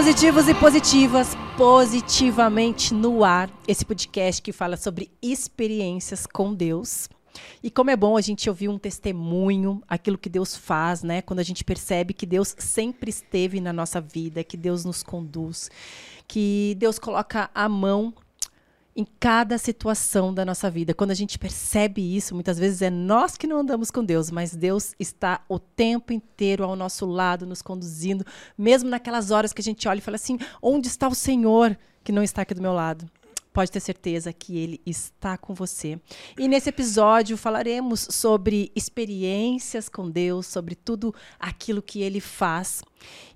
Positivos e positivas, positivamente no ar. Esse podcast que fala sobre experiências com Deus. E como é bom a gente ouvir um testemunho, aquilo que Deus faz, né? Quando a gente percebe que Deus sempre esteve na nossa vida, que Deus nos conduz, que Deus coloca a mão em cada situação da nossa vida. Quando a gente percebe isso, muitas vezes é nós que não andamos com Deus, mas Deus está o tempo inteiro ao nosso lado, nos conduzindo, mesmo naquelas horas que a gente olha e fala assim: onde está o Senhor que não está aqui do meu lado? Pode ter certeza que ele está com você. E nesse episódio falaremos sobre experiências com Deus, sobre tudo aquilo que ele faz.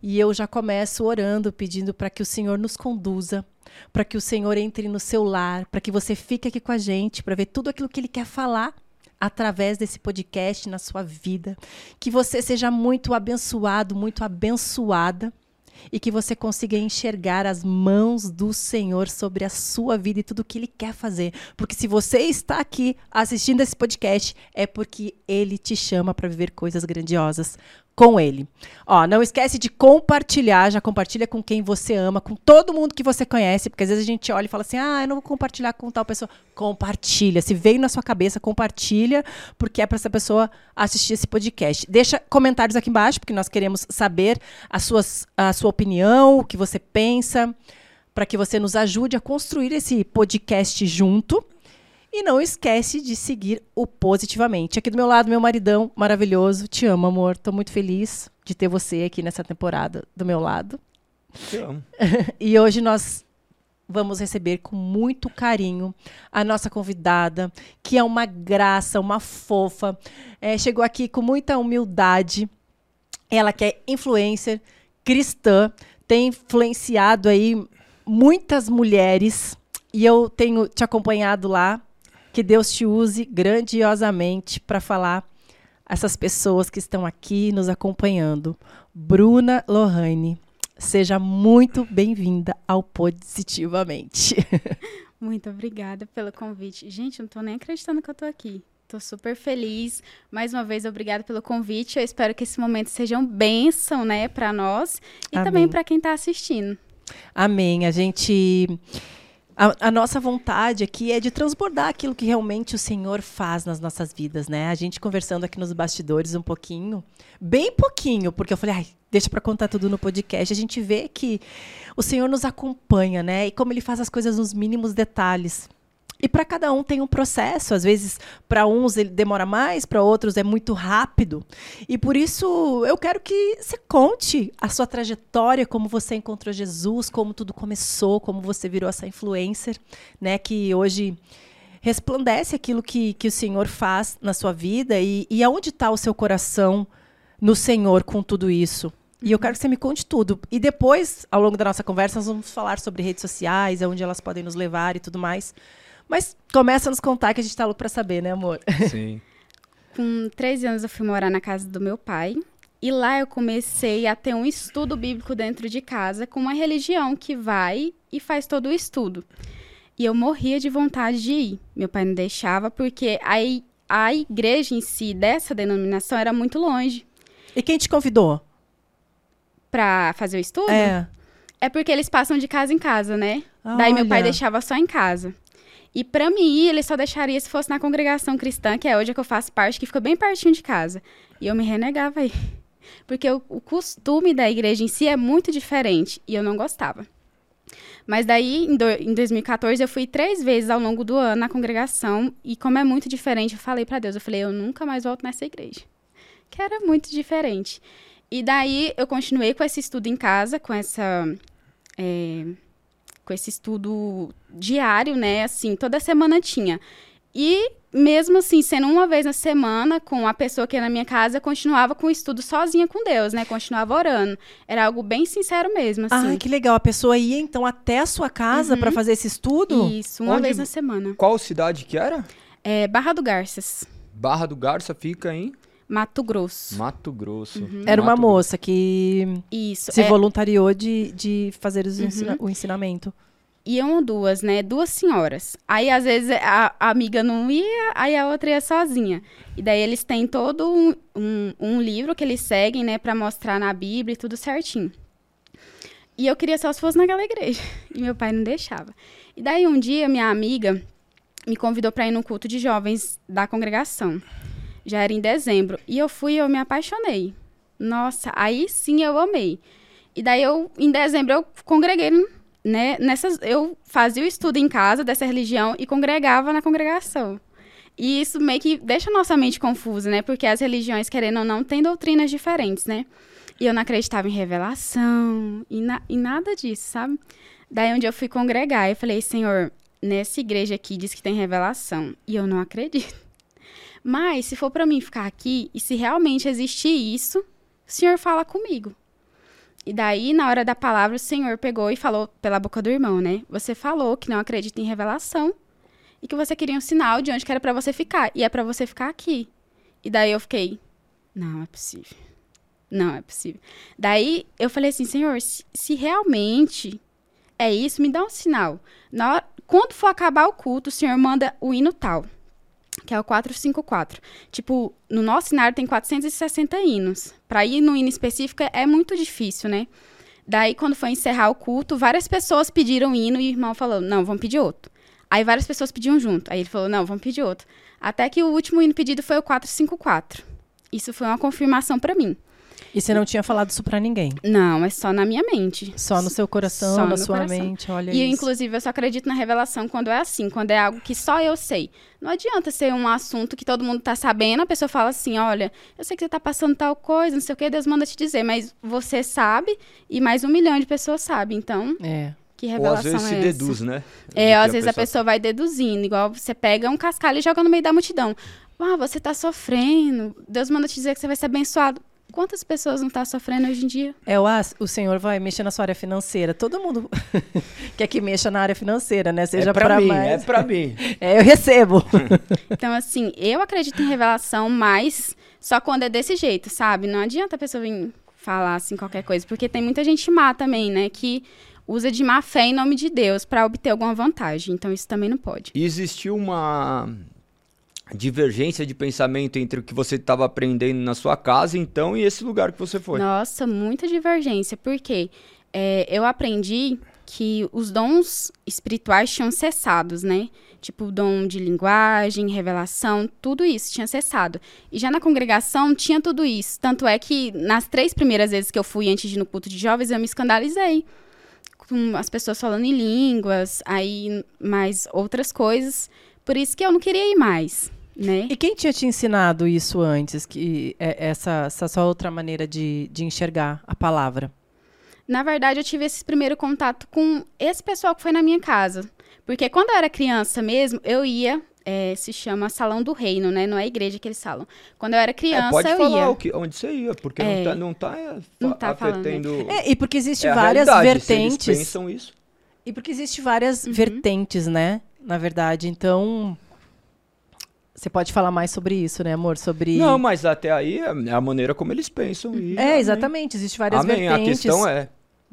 E eu já começo orando, pedindo para que o Senhor nos conduza para que o Senhor entre no seu lar, para que você fique aqui com a gente, para ver tudo aquilo que Ele quer falar através desse podcast na sua vida. Que você seja muito abençoado, muito abençoada e que você consiga enxergar as mãos do Senhor sobre a sua vida e tudo o que Ele quer fazer. Porque se você está aqui assistindo esse podcast, é porque Ele te chama para viver coisas grandiosas com ele. Ó, não esquece de compartilhar, já compartilha com quem você ama, com todo mundo que você conhece, porque às vezes a gente olha e fala assim: "Ah, eu não vou compartilhar com tal pessoa". Compartilha. Se veio na sua cabeça, compartilha, porque é para essa pessoa assistir esse podcast. Deixa comentários aqui embaixo, porque nós queremos saber a, suas, a sua opinião, o que você pensa, para que você nos ajude a construir esse podcast junto. E não esquece de seguir o Positivamente. Aqui do meu lado, meu maridão maravilhoso. Te amo, amor. Tô muito feliz de ter você aqui nessa temporada do meu lado. Te amo. e hoje nós vamos receber com muito carinho a nossa convidada, que é uma graça, uma fofa. É, chegou aqui com muita humildade. Ela que é influencer cristã, tem influenciado aí muitas mulheres. E eu tenho te acompanhado lá que Deus te use grandiosamente para falar essas pessoas que estão aqui nos acompanhando. Bruna Lohane, seja muito bem-vinda ao Positivamente. Muito obrigada pelo convite. Gente, não estou nem acreditando que eu estou aqui. Estou super feliz. Mais uma vez, obrigada pelo convite. Eu espero que esse momento seja um bênção, né, para nós e Amém. também para quem está assistindo. Amém. A gente a, a, nossa vontade aqui é de transbordar aquilo que realmente o Senhor faz nas nossas vidas, né? A gente conversando aqui nos bastidores um pouquinho, bem pouquinho, porque eu falei, ai, deixa para contar tudo no podcast. A gente vê que o Senhor nos acompanha, né? E como ele faz as coisas nos mínimos detalhes. E para cada um tem um processo. Às vezes, para uns ele demora mais, para outros é muito rápido. E por isso eu quero que você conte a sua trajetória, como você encontrou Jesus, como tudo começou, como você virou essa influencer, né? Que hoje resplandece aquilo que, que o Senhor faz na sua vida e, e aonde está o seu coração no Senhor com tudo isso. E eu quero que você me conte tudo. E depois, ao longo da nossa conversa, nós vamos falar sobre redes sociais, aonde elas podem nos levar e tudo mais. Mas começa a nos contar que a gente tá louco pra saber, né, amor? Sim. Com 13 anos eu fui morar na casa do meu pai. E lá eu comecei a ter um estudo bíblico dentro de casa com uma religião que vai e faz todo o estudo. E eu morria de vontade de ir. Meu pai não deixava porque a, a igreja em si dessa denominação era muito longe. E quem te convidou? Pra fazer o estudo? É. É porque eles passam de casa em casa, né? Daí meu pai deixava só em casa. E para mim ele só deixaria se fosse na congregação cristã, que é hoje que eu faço parte, que fica bem pertinho de casa. E eu me renegava aí. Porque o, o costume da igreja em si é muito diferente e eu não gostava. Mas daí, em, do, em 2014, eu fui três vezes ao longo do ano na congregação. E como é muito diferente, eu falei para Deus, eu falei, eu nunca mais volto nessa igreja. Que era muito diferente. E daí, eu continuei com esse estudo em casa, com essa... É, com esse estudo diário, né? Assim, toda semana tinha. E mesmo assim, sendo uma vez na semana, com a pessoa que ia na minha casa, eu continuava com o estudo sozinha com Deus, né? Continuava orando. Era algo bem sincero mesmo, assim. Ah, que legal. A pessoa ia, então, até a sua casa uhum. para fazer esse estudo? Isso, uma Onde... vez na semana. Qual cidade que era? É Barra do Garças. Barra do Garça fica em... Mato Grosso. Mato Grosso. Uhum. Era uma Mato moça que Isso, se é... voluntariou de, de fazer uhum. ensina o ensinamento. Iam duas, né? Duas senhoras. Aí, às vezes, a, a, amiga não ia, aí a outra ia sozinha. E daí eles têm todo um, um, um livro que eles seguem, né? Pra mostrar na Bíblia e tudo certinho. E eu queria só se fosse naquela igreja. E meu pai não deixava. E daí um dia minha amiga me convidou para ir no culto de jovens da congregação. Já era em dezembro. E eu fui e eu me apaixonei. Nossa, aí sim eu amei. E daí eu, em dezembro, eu congreguei, né? Nessas, eu fazia o estudo em casa dessa religião e congregava na congregação. E isso meio que deixa a nossa mente confusa, né? Porque as religiões, querendo ou não, têm doutrinas diferentes, né? E eu não acreditava em revelação e, na, e nada disso, sabe? Daí onde eu fui congregar, eu falei, Senhor, nessa igreja aqui diz que tem revelação. E eu não acredito. Mas se for para mim ficar aqui e se realmente existir isso, o Senhor fala comigo. E daí, na hora da palavra, o Senhor pegou e falou pela boca do irmão, né? Você falou que não acredita em revelação e que você queria um sinal de onde que era para você ficar. E é para você ficar aqui. E daí eu fiquei, não é possível. Não é possível. Daí eu falei assim, Senhor, se, se realmente é isso, me dá um sinal. Na, quando for acabar o culto, o Senhor manda o hino tal que é o 454. Tipo, no nosso cenário tem 460 hinos. Para ir no hino específico é muito difícil, né? Daí, quando foi encerrar o culto, várias pessoas pediram hino e o irmão falou: não, vamos pedir outro. Aí várias pessoas pediam junto. Aí ele falou: não, vamos pedir outro. Até que o último hino pedido foi o 454. Isso foi uma confirmação para mim. E você não tinha falado isso pra ninguém? Não, é só na minha mente. Só no seu coração, só na sua coração. mente, olha E isso. inclusive eu só acredito na revelação quando é assim, quando é algo que só eu sei. Não adianta ser um assunto que todo mundo tá sabendo, a pessoa fala assim, olha, eu sei que você tá passando tal coisa, não sei o que, Deus manda te dizer, mas você sabe e mais um milhão de pessoas sabem, então... É. Que revelação Ou às vezes é se essa? deduz, né? É, às a vezes a pessoa- pessoa vai deduzindo, igual você pega um cascalho e joga no meio da multidão. Ah, você tá sofrendo, Deus manda te dizer que você vai ser abençoado. Quantas pessoas não tá sofrendo hoje em dia? É o, as- o senhor vai mexer na sua área financeira. Todo mundo quer que mexa na área financeira, né? Seja é pra, pra mim, mais. é pra mim. É, eu recebo. Então, assim, eu acredito em revelação, mas só quando é desse jeito, sabe? Não adianta a pessoa vir falar assim qualquer coisa, porque tem muita gente má também, né? Que usa de má fé em nome de Deus pra obter alguma vantagem. Então, isso também não pode. E existiu uma divergência de pensamento entre o que você estava aprendendo na sua casa, então, e esse lugar que você foi. Nossa, muita divergência, porque é, eu aprendi que os dons espirituais tinham cessados, né? Tipo, o dom de linguagem, revelação, tudo isso tinha cessado. E já na congregação tinha tudo isso. Tanto é que nas três primeiras vezes que eu fui antes de ir no culto de jovens, eu me escandalizei. Com as pessoas falando em línguas, aí mais outras coisas. Por isso que eu não queria ir mais, né? E quem tinha te ensinado isso antes? Que é essa, essa sua outra maneira de, de enxergar a palavra? Na verdade, eu tive esse primeiro contato com esse pessoal que foi na minha casa. Porque quando eu era criança mesmo, eu ia, é, se chama Salão do Reino, né? Não é igreja que eles falam. Quando eu era É, criança, pode eu falar ia. o que, onde você ia, porque É. não tá, não tá, é, Não fa- tá falando, né? É, e porque existe é várias realidade, se eles vertentes. pensam isso. E porque existe várias Uhum. vertentes, né? Na verdade. Então. Você pode falar mais sobre isso, né, amor? Sobre. Não, mas até aí é a maneira como eles pensam. E, É, exatamente. Existe várias Amém. A vertentes. questão é,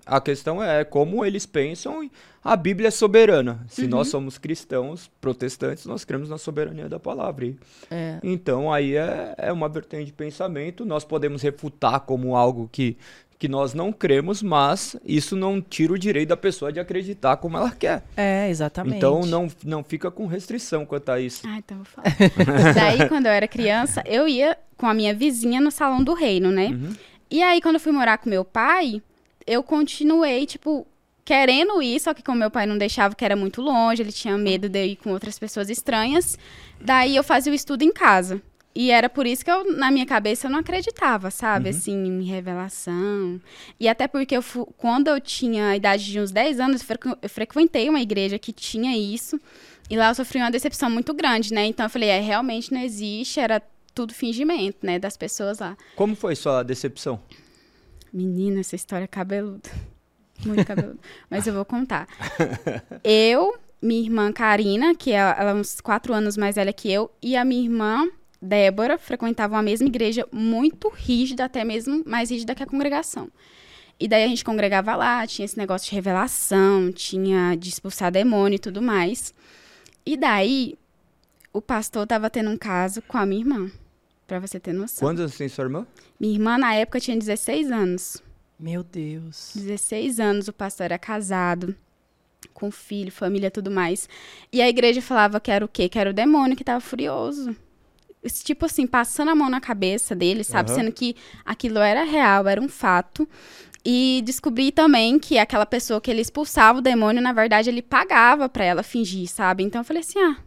a questão é como eles pensam e a Bíblia é soberana. Se nós Uhum. somos cristãos, protestantes, nós cremos na soberania da palavra. É. Então aí é, é uma vertente de pensamento. Nós podemos refutar como algo que, que nós não cremos, mas isso não tira o direito da pessoa de acreditar como ela quer. É, exatamente. Então não, não fica com restrição quanto a isso. Ah, então vou falar. Daí, quando eu era criança, eu ia com a minha vizinha no Salão do Reino, né? Uhum. E aí, quando eu fui morar com meu pai, eu continuei, tipo, querendo ir, só que como meu pai não deixava, que era muito longe, ele tinha medo de ir com outras pessoas estranhas. Daí eu fazia o estudo em casa. E era por isso que eu, na minha cabeça, eu não acreditava, sabe? Assim, em revelação. E até porque eu quando eu tinha a idade de uns 10 anos, eu frequentei uma igreja que tinha isso. E lá eu sofri uma decepção muito grande, né? Então eu falei, é, realmente não existe, era tudo fingimento, né? Das pessoas lá. Como foi sua decepção? Menina, essa história é cabeluda. Muito cabeluda. Mas eu vou contar. Eu, minha irmã Karina, que é, ela é uns quatro anos mais velha que eu, e a minha irmã Débora frequentavam a mesma igreja, muito rígida, até mesmo mais rígida que a congregação. E daí a gente congregava lá, tinha esse negócio de revelação, tinha de expulsar demônio e tudo mais. E daí, o pastor tava tendo um caso com a minha irmã, pra você ter noção. Quantos anos tem sua irmã? Minha irmã, na época, tinha 16 anos. Meu Deus. 16 anos, o pastor era casado, com filho, família, tudo mais. E a igreja falava que era o quê? Que era o demônio que tava furioso. Tipo assim, passando a mão na cabeça dele, sabe? Aham. Sendo que aquilo era real, era um fato. E descobri também que aquela pessoa que ele expulsava o demônio, na verdade, ele pagava pra ela fingir, sabe? Então eu falei assim, ah,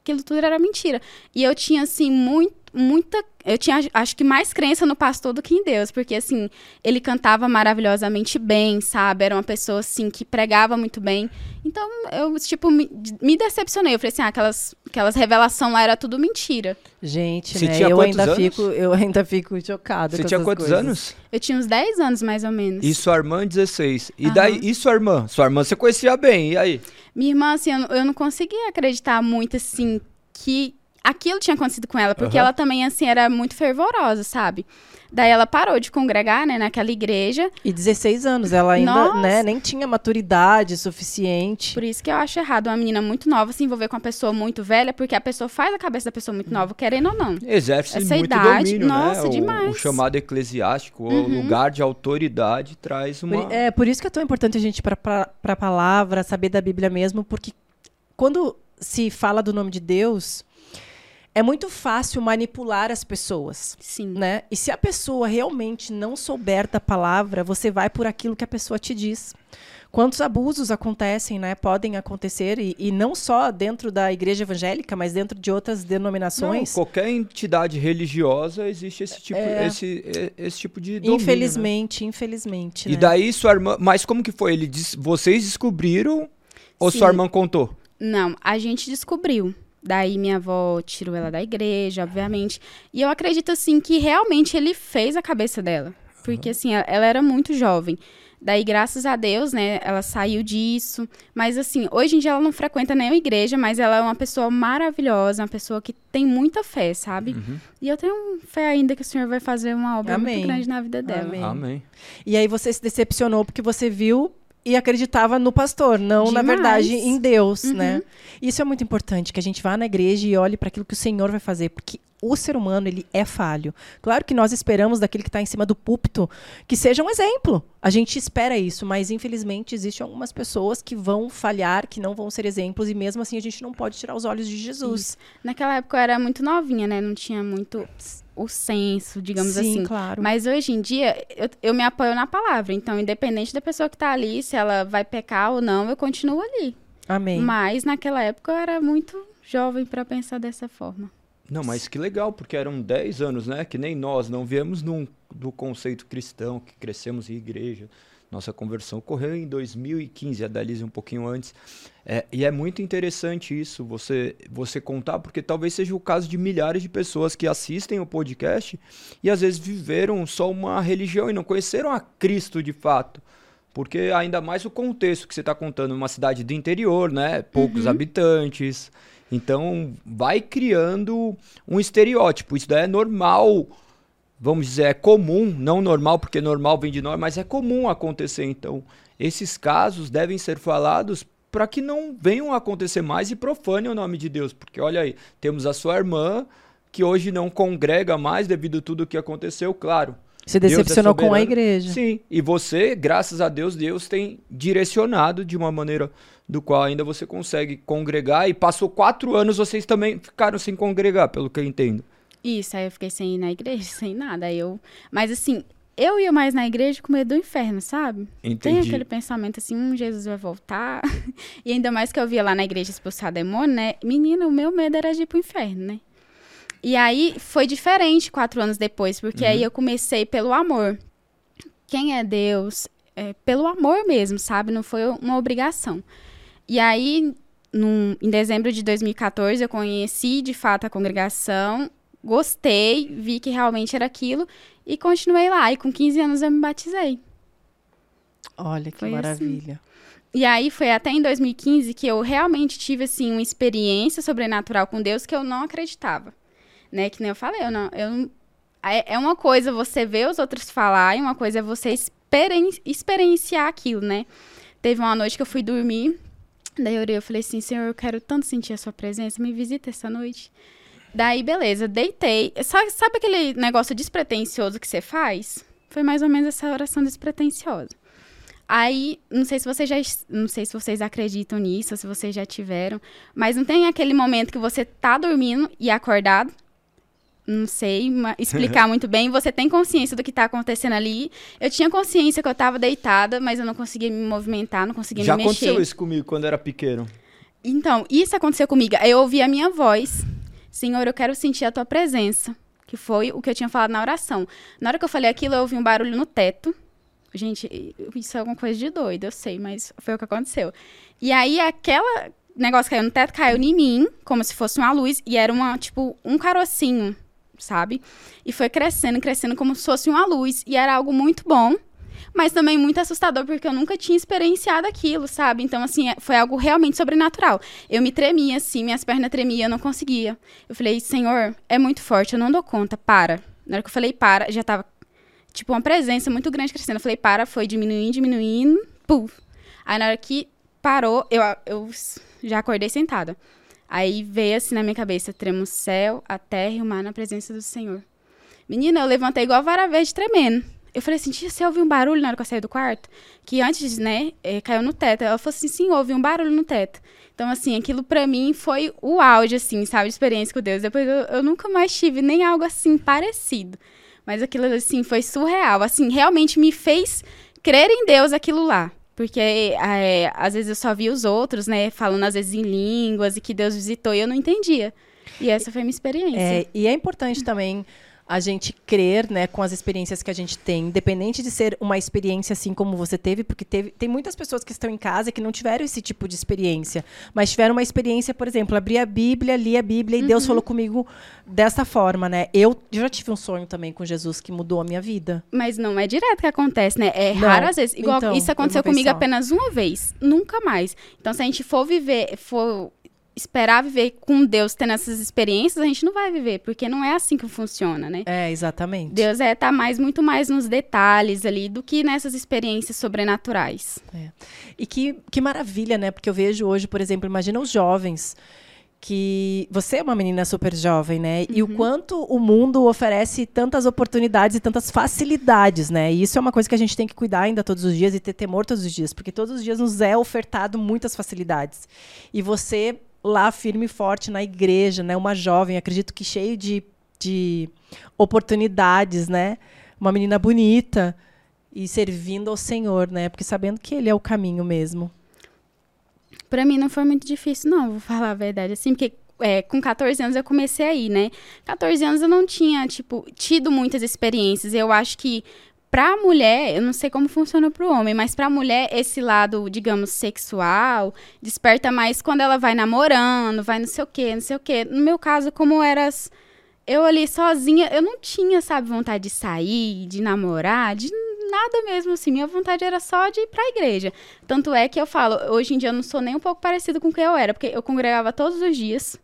aquilo tudo era mentira. E eu tinha, assim, muito, muita. Eu tinha, acho que, mais crença no pastor do que em Deus, porque, assim, ele cantava maravilhosamente bem, sabe? Era uma pessoa, assim, que pregava muito bem. Então, eu, tipo, me, me decepcionei. Eu falei assim, ah, aquelas, aquelas revelações lá era tudo mentira. Gente, Você né? tinha eu quantos ainda anos? fico, eu ainda fico chocada Você com tinha quantos coisas. anos? Eu tinha uns 10 anos, mais ou menos. E sua irmã, 16. E Aham. daí, e sua irmã? Sua irmã você conhecia bem, e aí? Minha irmã, assim, eu, não- eu não conseguia acreditar muito, assim, que aquilo tinha acontecido com ela, porque Aham. ela também, assim, era muito fervorosa, sabe? Daí ela parou de congregar, né, naquela igreja. E 16 anos, ela ainda, Nossa. né, nem tinha maturidade suficiente. Por isso que eu acho errado uma menina muito nova se envolver com uma pessoa muito velha, porque a pessoa faz a cabeça da pessoa muito nova, querendo ou não. Exerce Essa muito idade, domínio, nossa, né? O- O, demais. Uhum. chamado eclesiástico, o lugar de autoridade traz uma... Por- é, por isso que é tão importante a gente ir para a palavra, saber da Bíblia mesmo, porque quando se fala do nome de Deus, é muito fácil manipular as pessoas. Sim. Né? E se a pessoa realmente não souber da palavra, você vai por aquilo que a pessoa te diz. Quantos abusos acontecem, né? Podem acontecer, e, e não só dentro da igreja evangélica, mas dentro de outras Não, denominações. qualquer entidade religiosa existe esse tipo, É. esse, esse tipo de domínio, né? infelizmente, infelizmente. E né? daí sua irmã... Mas como que foi? Ele disse, vocês descobriram ou Sim. sua irmã contou? Não, a gente descobriu. Daí minha avó tirou ela da igreja, obviamente. E eu acredito, assim, que realmente ele fez a cabeça dela. Porque, assim, ela, era muito jovem. Daí, graças a Deus, né, ela saiu disso. Mas, assim, hoje em dia ela não frequenta nenhuma igreja, mas ela é uma pessoa maravilhosa, uma pessoa que tem muita fé, sabe? Uhum. E eu tenho fé ainda que o Senhor vai fazer uma obra Amém. muito grande na vida dela. Amém. Amém. E aí você se decepcionou porque você viu e acreditava no pastor, não, na Demais. verdade, em Deus, Uhum. né? Isso é muito importante, que a gente vá na igreja e olhe para aquilo que o Senhor vai fazer, porque o ser humano, ele é falho. Claro que nós esperamos daquele que está em cima do púlpito que seja um exemplo. A gente espera isso, mas infelizmente existem algumas pessoas que vão falhar, que não vão ser exemplos, e mesmo assim a gente não pode tirar os olhos de Jesus. Naquela época eu era muito novinha, né? Não tinha muito o senso, digamos Sim, assim. claro. Mas hoje em dia, eu, eu me apoio na palavra. Então, independente da pessoa que tá ali, se ela vai pecar ou não, eu continuo ali. Amém. Mas naquela época eu era muito jovem pra pensar dessa forma. Não, mas que legal, porque eram 10 anos, né? Que nem nós, não viemos num, do conceito cristão, que crescemos em igreja. Nossa conversão ocorreu em 2015, a Dalise um pouquinho antes. É, e é muito interessante isso, você, você contar, porque talvez seja o caso de milhares de pessoas que assistem o podcast e às vezes viveram só uma religião e não conheceram a Cristo de fato. Porque ainda mais o contexto que você está contando, uma cidade do interior, né? Poucos habitantes. Então, vai criando um estereótipo. Isso daí é normal, vamos dizer, é comum, não normal, porque normal vem de nós, mas é comum acontecer. Então, esses casos devem ser falados para que não venham a acontecer mais e profanem o nome de Deus. Porque, olha aí, temos a sua irmã, que hoje não congrega mais devido a tudo o que aconteceu, claro. Se é decepcionou com a igreja. Sim, e você, graças a Deus, Deus tem direcionado de uma maneira do qual ainda você consegue congregar. E passou quatro anos, vocês também ficaram sem congregar, pelo que eu entendo. Isso, aí eu fiquei sem ir na igreja, sem nada. Aí eu... Mas assim, eu ia mais na igreja com medo do inferno, sabe? Tem Entendi. aquele pensamento assim, hum, Jesus vai voltar. e ainda mais que eu via lá na igreja expulsar demônio, né? Menina, o meu medo era de ir pro inferno, né? E aí foi diferente quatro anos depois, porque aí eu comecei pelo amor. Quem é Deus? É, pelo amor mesmo, sabe? Não foi uma obrigação. E aí, num- em dezembro de 2014, eu conheci de fato a congregação, gostei, vi que realmente era aquilo e continuei lá. E com 15 anos eu me batizei. Olha que Foi assim. maravilha. E aí foi até em 2015 que eu realmente tive assim uma experiência sobrenatural com Deus que eu não acreditava, né? Que nem eu falei, eu não, eu é é uma coisa você ver os outros falar e uma coisa é você experen- experienciar aquilo, né? Teve uma noite que eu fui dormir, daí eu orei, eu falei assim, Senhor, eu quero tanto sentir a sua presença, me visita essa noite. Daí, beleza, deitei. Sabe, sabe aquele negócio despretensioso que você faz? Foi mais ou menos essa oração despretensiosa. Aí, não sei se vocês já, não sei se vocês acreditam nisso, se vocês já tiveram, mas não tem aquele momento que você tá dormindo e acordado, não sei explicar muito bem, você tem consciência do que está acontecendo ali. Eu tinha consciência que eu estava deitada, mas eu não conseguia me movimentar, não conseguia Já me mexer. Já aconteceu isso comigo quando era pequeno. Então, isso aconteceu comigo. Eu ouvi a minha voz. Senhor, eu quero sentir a tua presença. Que foi o que eu tinha falado na oração. Na hora que eu falei aquilo, eu ouvi um barulho no teto. Gente, isso é alguma coisa de doido, eu sei, mas foi o que aconteceu. E aí, aquela negócio caiu no teto, caiu em mim, como se fosse uma luz, e era uma, tipo, um carocinho, sabe? E foi crescendo, crescendo como se fosse uma luz. E era algo muito bom, mas também muito assustador, porque eu nunca tinha experienciado aquilo, sabe? Então, assim, é, foi algo realmente sobrenatural. Eu me tremia, assim, minhas pernas tremiam, eu não conseguia. Eu falei, Senhor, é muito forte, eu não dou conta, para. Na hora que eu falei para, já tava tipo, uma presença muito grande crescendo. Eu falei, para, foi diminuindo, diminuindo, puf. Aí na hora que parou, eu, eu já acordei sentada. Aí veio assim na minha cabeça, tremo o céu, a terra e o mar na presença do Senhor. Menina, eu levantei igual a vara verde tremendo. Eu falei assim, tia, você ouviu um barulho na hora que eu saí do quarto? Que antes, né, é, caiu no teto. Ela falou assim, sim, ouvi um barulho no teto. Então, assim, aquilo para mim foi o auge, assim, sabe, de experiência com Deus. Depois eu, eu nunca mais tive nem algo assim parecido. Mas aquilo, assim, foi surreal. Assim, realmente me fez crer em Deus aquilo lá. Porque é, às vezes eu só via os outros, né, falando às vezes em línguas e que Deus visitou e eu não entendia. E essa foi a minha experiência. É, e é importante também a gente crer, né, com as experiências que a gente tem, independente de ser uma experiência assim como você teve, porque teve, tem muitas pessoas que estão em casa que não tiveram esse tipo de experiência, mas tiveram uma experiência, por exemplo, abri a Bíblia, li a Bíblia e uhum. Deus falou comigo dessa forma, né? Eu já tive um sonho também com Jesus que mudou a minha vida. Mas não é direto que acontece, né? É não. raro às vezes. Igual então, isso aconteceu comigo apenas uma vez, nunca mais. Então se a gente for viver, for esperar viver com Deus tendo essas experiências, a gente não vai viver, porque não é assim que funciona, né? É, exatamente. Deus é tá mais muito mais nos detalhes ali do que nessas experiências sobrenaturais. É. E que, que maravilha, né? Porque eu vejo hoje, por exemplo, imagina os jovens que você é uma menina super jovem, né? Uhum. E o uhum. quanto o mundo oferece tantas oportunidades e tantas facilidades, né? E isso é uma coisa que a gente tem que cuidar ainda todos os dias e ter temor todos os dias, porque todos os dias nos é ofertado muitas facilidades. E você lá firme e forte na igreja, né? Uma jovem, acredito que cheio de, de oportunidades, né? Uma menina bonita e servindo ao Senhor, né? Porque sabendo que Ele é o caminho mesmo. Para mim não foi muito difícil, não, vou falar a verdade, assim, porque é, com 14 anos eu comecei aí, né? 14 anos eu não tinha, tipo, tido muitas experiências. Eu acho que Pra mulher, eu não sei como funciona pro homem, mas pra mulher, esse lado, digamos, sexual, desperta mais quando ela vai namorando, vai não sei o quê, não sei o quê. No meu caso, como eras eu ali sozinha, eu não tinha, sabe, vontade de sair, de namorar, de nada mesmo, assim. Minha vontade era só de ir pra igreja. Tanto é que eu falo, hoje em dia eu não sou nem um pouco parecido com o que eu era, porque eu congregava todos os dias.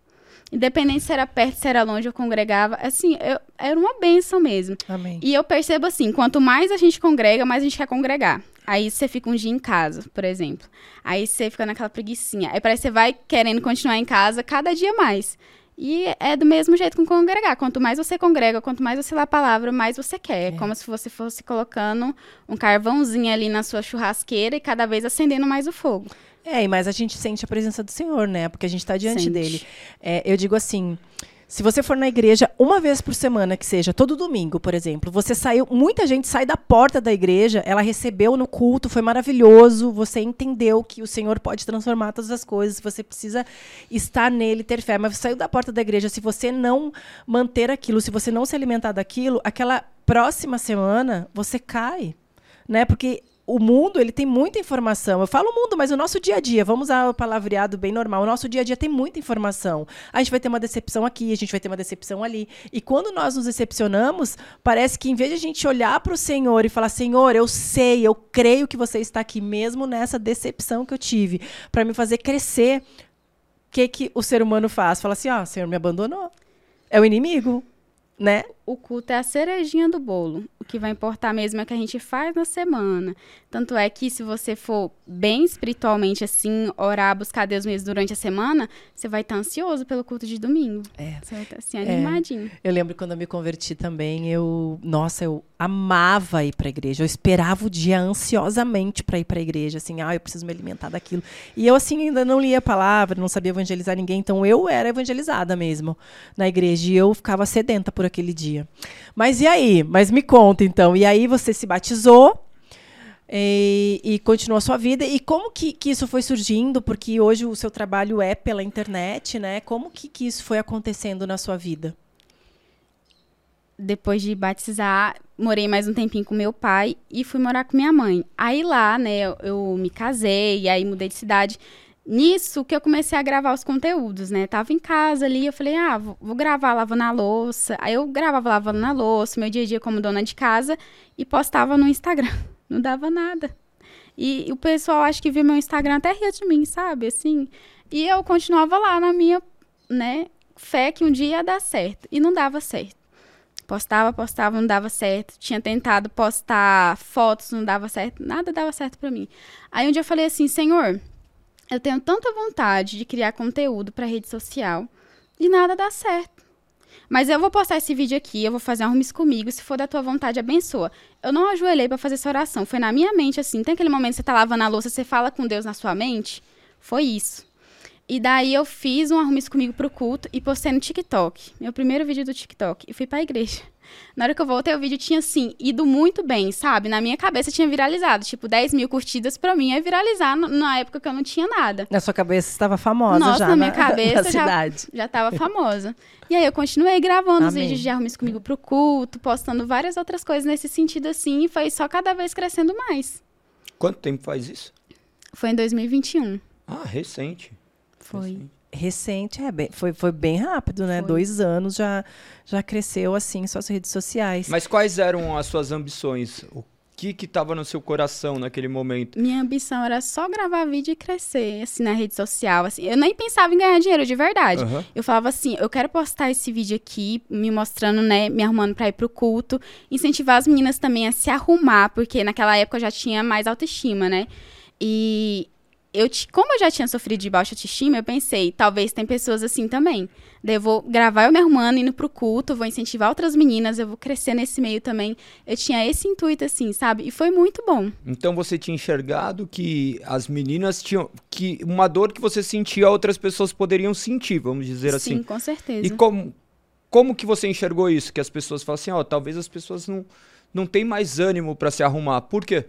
Independente se era perto, se era longe, eu congregava. Assim, eu, era uma benção mesmo. Amém. E eu percebo assim, quanto mais a gente congrega, mais a gente quer congregar. Aí você fica um dia em casa, por exemplo. Aí você fica naquela preguiçinha. Aí parece que você vai querendo continuar em casa cada dia mais. E é do mesmo jeito com congregar. Quanto mais você congrega, quanto mais você lê a palavra, mais você quer. É como se você fosse colocando um carvãozinho ali na sua churrasqueira e cada vez acendendo mais o fogo. É, mas a gente sente a presença do Senhor, né? Porque a gente está diante sente. dele. É, eu digo assim. Se você for na igreja uma vez por semana, que seja, todo domingo, por exemplo, você saiu, muita gente sai da porta da igreja, ela recebeu no culto, foi maravilhoso, você entendeu que o Senhor pode transformar todas as coisas, você precisa estar nele, ter fé, mas você saiu da porta da igreja, se você não manter aquilo, se você não se alimentar daquilo, aquela próxima semana você cai, né? Porque o mundo ele tem muita informação. Eu falo mundo, mas o nosso dia a dia, vamos usar o palavreado bem normal. O nosso dia a dia tem muita informação. A gente vai ter uma decepção aqui, a gente vai ter uma decepção ali. E quando nós nos decepcionamos, parece que em vez de a gente olhar para o Senhor e falar: Senhor, eu sei, eu creio que você está aqui mesmo nessa decepção que eu tive, para me fazer crescer. O que que o ser humano faz? Fala assim: "Ó, oh, Senhor me abandonou. É o inimigo." Né? O culto é a cerejinha do bolo. O que vai importar mesmo é o que a gente faz na semana. Tanto é que se você for bem espiritualmente assim, orar, buscar Deus mesmo durante a semana, você vai estar ansioso pelo culto de domingo. É. Você vai estar assim, animadinho. É. Eu lembro quando eu me converti também, eu, nossa, eu amava ir para a igreja. Eu esperava o dia ansiosamente para ir para a igreja, assim, ah, eu preciso me alimentar daquilo. E eu assim ainda não lia a palavra, não sabia evangelizar ninguém, então eu era evangelizada mesmo na igreja e eu ficava sedenta por aquele dia dia. Mas e aí? Mas me conta então. E aí você se batizou e, e continuou a sua vida. E como que, que isso foi surgindo? Porque hoje o seu trabalho é pela internet, né? Como que, que isso foi acontecendo na sua vida? Depois de batizar, morei mais um tempinho com meu pai e fui morar com minha mãe. Aí lá, né, eu, eu me casei e aí mudei de cidade. Nisso que eu comecei a gravar os conteúdos, né? Tava em casa ali, eu falei, ah, vou, vou gravar lavando a louça. Aí eu gravava lavando na louça, meu dia a dia como dona de casa, e postava no Instagram. Não dava nada. E, e o pessoal acho que viu meu Instagram até ria de mim, sabe? Assim. E eu continuava lá na minha, né, fé que um dia ia dar certo. E não dava certo. Postava, postava, não dava certo. Tinha tentado postar fotos, não dava certo. Nada dava certo para mim. Aí um dia eu falei assim, Senhor eu tenho tanta vontade de criar conteúdo para rede social e nada dá certo. Mas eu vou postar esse vídeo aqui, eu vou fazer um arrumes comigo, se for da tua vontade, abençoa. Eu não ajoelhei para fazer essa oração, foi na minha mente assim. Tem aquele momento que você tá lavando a louça, você fala com Deus na sua mente? Foi isso. E daí eu fiz um arrumes comigo pro culto e postei no TikTok. Meu primeiro vídeo do TikTok. E fui pra igreja. Na hora que eu voltei, o vídeo tinha, assim, ido muito bem, sabe? Na minha cabeça tinha viralizado. Tipo, 10 mil curtidas pra mim é viralizar na época que eu não tinha nada. Na sua cabeça estava famosa Nossa, já. na minha na, cabeça na já, cidade. já tava famosa. E aí eu continuei gravando os Amém. vídeos de Arrumes Comigo pro culto, postando várias outras coisas nesse sentido, assim, e foi só cada vez crescendo mais. Quanto tempo faz isso? Foi em 2021. Ah, recente. Foi. Recente. Recente, é bem, foi, foi bem rápido, né? Foi. Dois anos já, já cresceu assim suas redes sociais. Mas quais eram as suas ambições? O que que tava no seu coração naquele momento? Minha ambição era só gravar vídeo e crescer, assim, na rede social. Assim. Eu nem pensava em ganhar dinheiro, de verdade. Aham. Eu falava assim, eu quero postar esse vídeo aqui, me mostrando, né, me arrumando pra ir pro culto, incentivar as meninas também a se arrumar, porque naquela época eu já tinha mais autoestima, né? E eu, como eu já tinha sofrido de baixa autoestima, eu pensei, talvez tem pessoas assim também. Daí eu vou gravar eu me arrumando, indo pro culto, vou incentivar outras meninas, eu vou crescer nesse meio também. Eu tinha esse intuito, assim, sabe? E foi muito bom. Então você tinha enxergado que as meninas tinham que uma dor que você sentia outras pessoas poderiam sentir, vamos dizer assim. Sim, com certeza. E como como que você enxergou isso? Que as pessoas falam assim, ó, talvez as pessoas não não têm mais ânimo pra se arrumar. Por quê?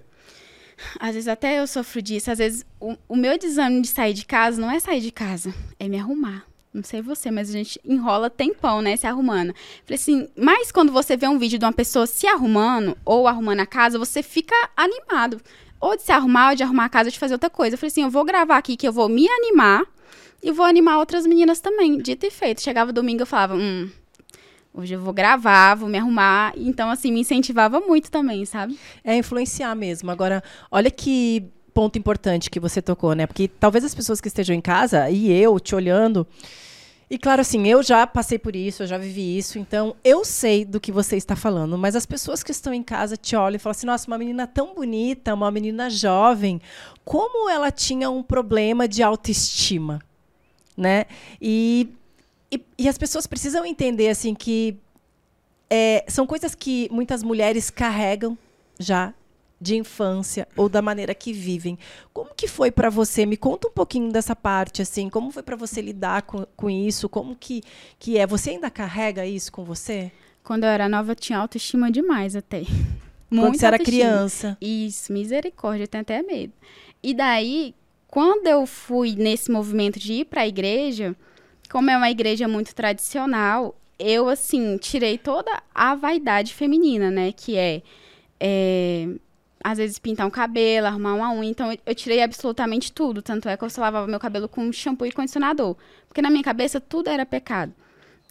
Às vezes até eu sofro disso. Às vezes o, o meu desânimo de sair de casa não é sair de casa, é me arrumar. Não sei você, mas a gente enrola tempão, né, se arrumando. Falei assim, mas quando você vê um vídeo de uma pessoa se arrumando ou arrumando a casa, você fica animado. Ou de se arrumar, ou de arrumar a casa, ou de fazer outra coisa. Eu falei assim, eu vou gravar aqui que eu vou me animar e vou animar outras meninas também. Dito e feito. Chegava domingo, eu falava, hum, hoje eu vou gravar, vou me arrumar. Então, assim, me incentivava muito também, sabe? É influenciar mesmo. Agora, olha que ponto importante que você tocou, né? Porque talvez as pessoas que estejam em casa e eu te olhando. E claro, assim, eu já passei por isso, eu já vivi isso, então eu sei do que você está falando, mas as pessoas que estão em casa te olham e falam assim: nossa, uma menina tão bonita, uma menina jovem, como ela tinha um problema de autoestima, né? E, e, e as pessoas precisam entender, assim, que é, são coisas que muitas mulheres carregam já de infância ou da maneira que vivem. Como que foi para você? Me conta um pouquinho dessa parte, assim. Como foi para você lidar com, com isso? Como que, que é? Você ainda carrega isso com você? Quando eu era nova, eu tinha autoestima demais até. Quando Muita você era autoestima. criança. Isso, misericórdia, eu tenho até medo. E daí, quando eu fui nesse movimento de ir para a igreja, como é uma igreja muito tradicional, eu, assim, tirei toda a vaidade feminina, né? Que é, é, às vezes, pintar um cabelo, arrumar uma unha. Então, eu, eu tirei absolutamente tudo. Tanto é que eu só lavava meu cabelo com shampoo e condicionador. Porque na minha cabeça, tudo era pecado.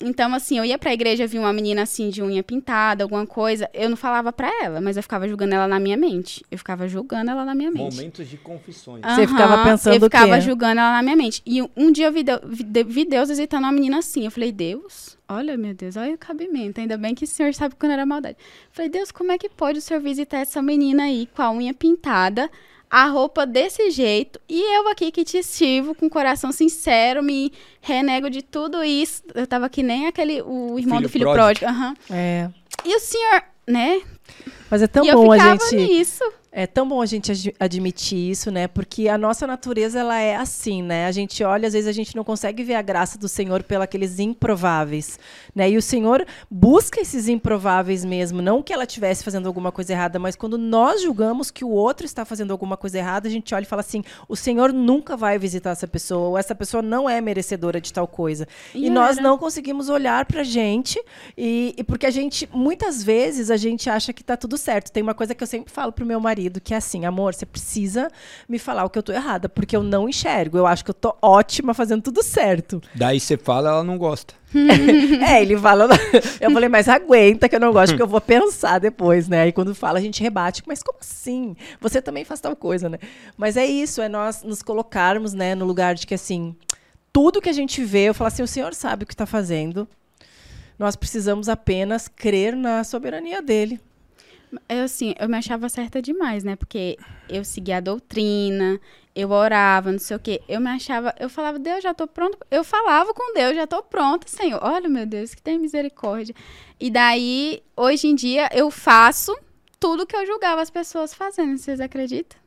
Então, assim, eu ia pra igreja, vi uma menina assim de unha pintada, alguma coisa. Eu não falava pra ela, mas eu ficava julgando ela na minha mente. Eu ficava julgando ela na minha mente. Momentos de confissões. Você ficava pensando Eu ficava o quê? julgando ela na minha mente. E um dia eu vi, Deu- vi de- vi Deus visitando uma menina assim. Eu falei, Deus, olha, meu Deus, olha o cabimento. Ainda bem que o senhor sabe quando era maldade. Eu falei, Deus, como é que pode o senhor visitar essa menina aí com a unha pintada, a roupa desse jeito, e eu aqui que te sirvo com coração sincero, me renego de tudo isso. Eu tava que nem aquele, o irmão Filho do filho pródigo. pródigo. aham. É. E o senhor, né? Mas é tão e eu bom a gente. nisso. É tão bom a gente ad- admitir isso, né? Porque a nossa natureza ela é assim, né? A gente olha, às vezes a gente não consegue ver a graça do Senhor pelos improváveis, né? E o Senhor busca esses improváveis mesmo, não que ela estivesse fazendo alguma coisa errada, mas quando nós julgamos que o outro está fazendo alguma coisa errada, a gente olha e fala assim: o Senhor nunca vai visitar essa pessoa, ou essa pessoa não é merecedora de tal coisa. E, E nós era. não conseguimos olhar pra gente e, e porque a gente muitas vezes a gente acha que tá tudo certo. Tem uma coisa que eu sempre falo pro meu marido que é assim, amor, você precisa me falar o que eu tô errada, porque eu não enxergo. Eu acho que eu tô ótima fazendo tudo certo. Daí você fala, ela não gosta. é, ele fala, eu falei, mas aguenta que eu não gosto, porque eu vou pensar depois, né? Aí quando fala a gente rebate, mas como assim? Você também faz tal coisa, né? Mas é isso, é nós nos colocarmos, né, no lugar de que assim, tudo que a gente vê, eu falo assim, o Senhor sabe o que está fazendo. Nós precisamos apenas crer na soberania dele. Eu, assim, eu me achava certa demais, né? Porque eu seguia a doutrina, eu orava, não sei o quê. Eu me achava, eu falava, Deus, já tô pronto. Eu falava com Deus, já tô pronta, Senhor. Olha, meu Deus, que tem misericórdia. E daí, hoje em dia, eu faço tudo que eu julgava as pessoas fazendo. Vocês acreditam?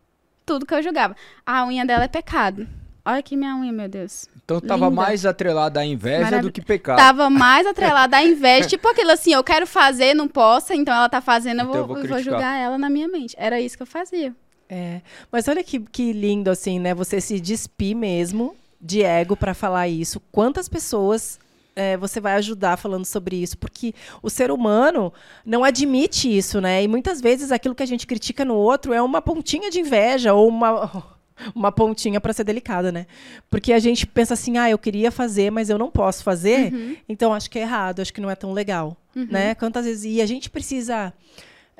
Tudo que eu julgava. A unha dela é pecado. Olha aqui minha unha, meu Deus. Então tava Linda. mais atrelada à inveja do que pecado. Tava mais atrelada à inveja. tipo aquilo assim, eu quero fazer, não posso, então ela tá fazendo, eu Então vou, eu vou eu vou criticar. julgar ela na minha mente. Era isso que eu fazia. É. Mas olha que, que lindo, assim, né? Você se despir mesmo de ego para falar isso. Quantas pessoas é, você vai ajudar falando sobre isso? Porque o ser humano não admite isso, né? E muitas vezes aquilo que a gente critica no outro é uma pontinha de inveja ou uma. Uma pontinha para ser delicada, né? Porque a gente pensa assim, ah, eu queria fazer, mas eu não posso fazer, então acho que é errado, acho que não é tão legal, né? Quantas vezes e a gente precisa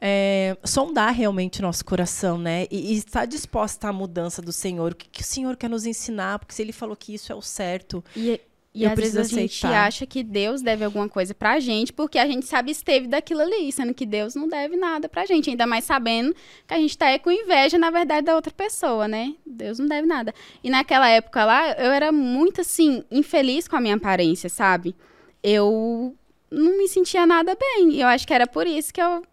é, sondar realmente nosso coração, né? E, e estar disposta à mudança do Senhor. O que, que o Senhor quer nos ensinar? Porque se Ele falou que isso é o certo. E, e Eu às vezes a gente acha que Deus deve alguma coisa pra gente, porque a gente sabe esteve daquilo ali, sendo que Deus não deve nada pra gente, ainda mais sabendo que a gente tá aí com inveja, na verdade, da outra pessoa, né? Deus não deve nada. E naquela época lá, eu era muito, assim, infeliz com a minha aparência, sabe? Eu não me sentia nada bem, e eu acho que era por isso que eu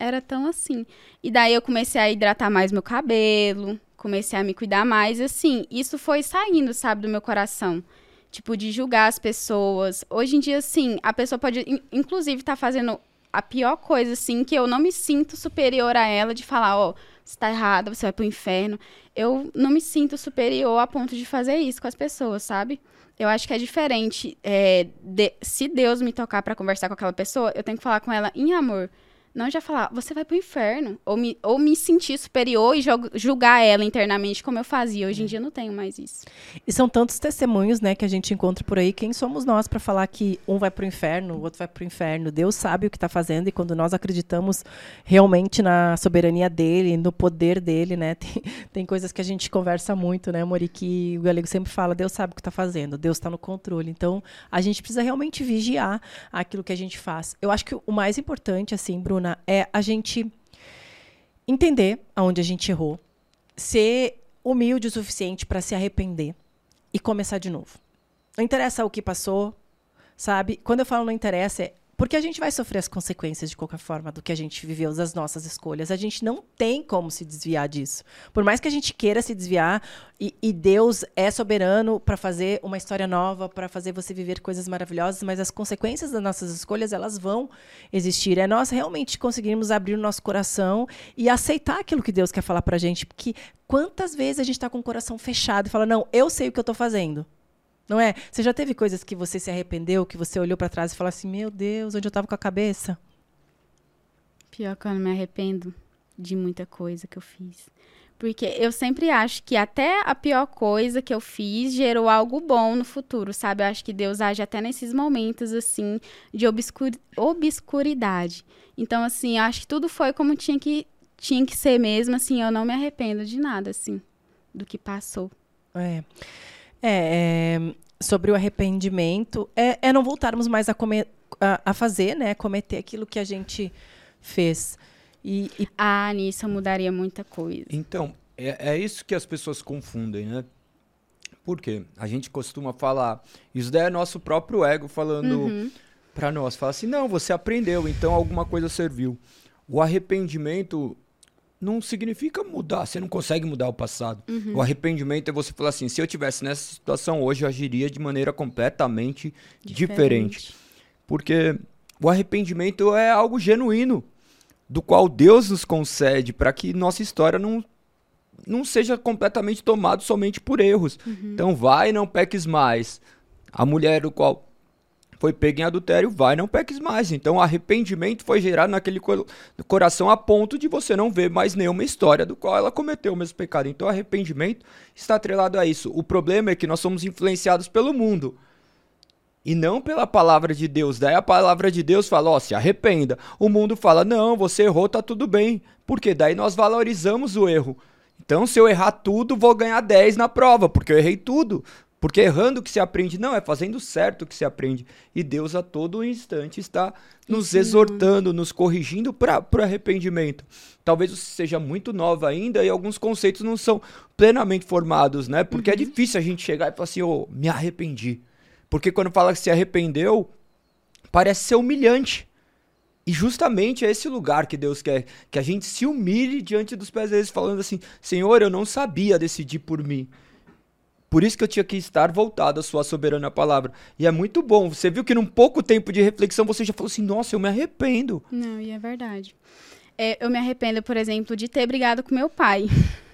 era tão assim. E daí eu comecei a hidratar mais meu cabelo, comecei a me cuidar mais, assim, isso foi saindo, sabe, do meu coração. Tipo, de julgar as pessoas. Hoje em dia, assim, a pessoa pode, in- inclusive, estar fazendo a pior coisa, assim, que eu não me sinto superior a ela, de falar, ó, você tá errada, você vai pro inferno. Eu não me sinto superior a ponto de fazer isso com as pessoas, sabe? Eu acho que é diferente. é, de- se Deus me tocar pra conversar com aquela pessoa, eu tenho que falar com ela em amor. Não já falar, você vai pro inferno. Ou me, ou me sentir superior e julgar ela internamente, como eu fazia. Hoje em dia eu não tenho mais isso. E são tantos testemunhos, né, que a gente encontra por aí. Quem somos nós para falar que um vai para o inferno, o outro vai para o inferno? Deus sabe o que está fazendo e quando nós acreditamos realmente na soberania dele, no poder dele, né? Tem, tem coisas que a gente conversa muito, né, Mori, que o galego sempre fala, Deus sabe o que está fazendo, Deus está no controle. Então, a gente precisa realmente vigiar aquilo que a gente faz. Eu acho que o mais importante, assim, Bruna, é a gente entender aonde a gente errou, ser humilde o suficiente para se arrepender e começar de novo. Não interessa o que passou, sabe? Quando eu falo não interessa, é porque a gente vai sofrer as consequências de qualquer forma do que a gente viveu, das nossas escolhas. A gente não tem como se desviar disso. Por mais que a gente queira se desviar, e, e Deus é soberano para fazer uma história nova, para fazer você viver coisas maravilhosas, mas as consequências das nossas escolhas, elas vão existir. É nós realmente conseguirmos abrir o nosso coração e aceitar aquilo que Deus quer falar para a gente. Porque quantas vezes a gente está com o coração fechado e fala, não, eu sei o que eu estou fazendo. Não é? Você já teve coisas que você se arrependeu, que você olhou para trás e falou assim: Meu Deus, onde eu estava com a cabeça? Pior que eu não me arrependo de muita coisa que eu fiz. Porque eu sempre acho que até a pior coisa que eu fiz gerou algo bom no futuro, sabe? Eu acho que Deus age até nesses momentos, assim, de obscur obscuridade. Então, assim, eu acho que tudo foi como tinha que, tinha que ser mesmo, assim, eu não me arrependo de nada, assim, do que passou. É. É, é sobre o arrependimento, é, é não voltarmos mais a, comer, a, a fazer, né? Cometer aquilo que a gente fez. E, e... Ah, nisso mudaria muita coisa. Então, é, é isso que as pessoas confundem, né? Por quê? A gente costuma falar, isso daí é nosso próprio ego falando uhum. para nós. Fala assim, não, você aprendeu, então alguma coisa serviu. O arrependimento não significa mudar, você não consegue mudar o passado. Uhum. O arrependimento é você falar assim, se eu tivesse nessa situação hoje, eu agiria de maneira completamente diferente. diferente. Porque o arrependimento é algo genuíno do qual Deus nos concede para que nossa história não, não seja completamente tomada somente por erros. Uhum. Então, vai, não peques mais. A mulher do qual foi pega em adultério, vai, não peques mais. Então, arrependimento foi gerado naquele coração a ponto de você não ver mais nenhuma história do qual ela cometeu o mesmo pecado. Então, arrependimento está atrelado a isso. O problema é que nós somos influenciados pelo mundo e não pela palavra de Deus. Daí a palavra de Deus fala, ó, se arrependa. O mundo fala, não, você errou, tá tudo bem. Porque daí nós valorizamos o erro. Então, se eu errar tudo, vou ganhar 10 na prova, porque eu errei tudo. Porque errando que se aprende, não, é fazendo certo que se aprende. E Deus a todo instante está nos exortando, nos corrigindo para o arrependimento. Talvez você seja muito nova ainda e alguns conceitos não são plenamente formados, né? Porque é uhum. é difícil a gente chegar e falar assim, ô, oh, me arrependi. Porque quando fala que se arrependeu, parece ser humilhante. E justamente é esse lugar que Deus quer, que a gente se humilhe diante dos pés deles, falando assim: Senhor, eu não sabia decidir por mim. Por isso que eu tinha que estar voltado à sua soberana palavra. E é muito bom. Você viu que num pouco tempo de reflexão você já falou assim: nossa, eu me arrependo. Não, e é verdade. É, eu me arrependo, por exemplo, de ter brigado com meu pai.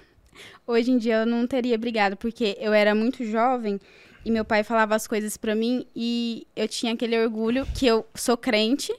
Hoje em dia eu não teria brigado, porque eu era muito jovem e meu pai falava as coisas para mim e eu tinha aquele orgulho que eu sou crente,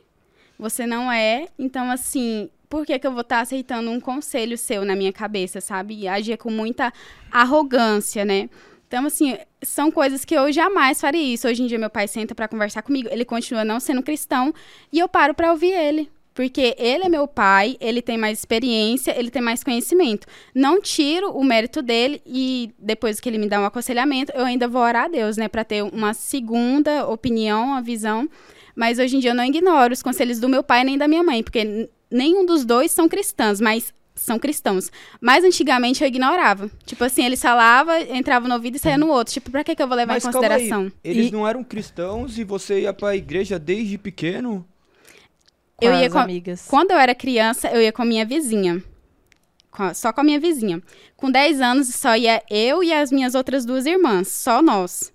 você não é, então assim, por que, que eu vou estar tá aceitando um conselho seu na minha cabeça, sabe? E agia com muita arrogância, né? Então, assim, são coisas que eu jamais faria isso. Hoje em dia, meu pai senta para conversar comigo, ele continua não sendo cristão, e eu paro para ouvir ele. Porque ele é meu pai, ele tem mais experiência, ele tem mais conhecimento. Não tiro o mérito dele e depois que ele me dá um aconselhamento, eu ainda vou orar a Deus, né, para ter uma segunda opinião, uma visão. Mas hoje em dia eu não ignoro os conselhos do meu pai nem da minha mãe, porque nenhum dos dois são cristãos, mas são cristãos. Mas antigamente eu ignorava. Tipo assim, eles falavam, entrava no ouvido e saía no outro. Tipo, pra que, que eu vou levar Mas em consideração? Eles e... não eram cristãos e você ia pra igreja desde pequeno? Com eu ia com amigas. Quando eu era criança, eu ia com a minha vizinha. Só com a minha vizinha. Com 10 anos, só ia eu e as minhas outras duas irmãs. Só nós.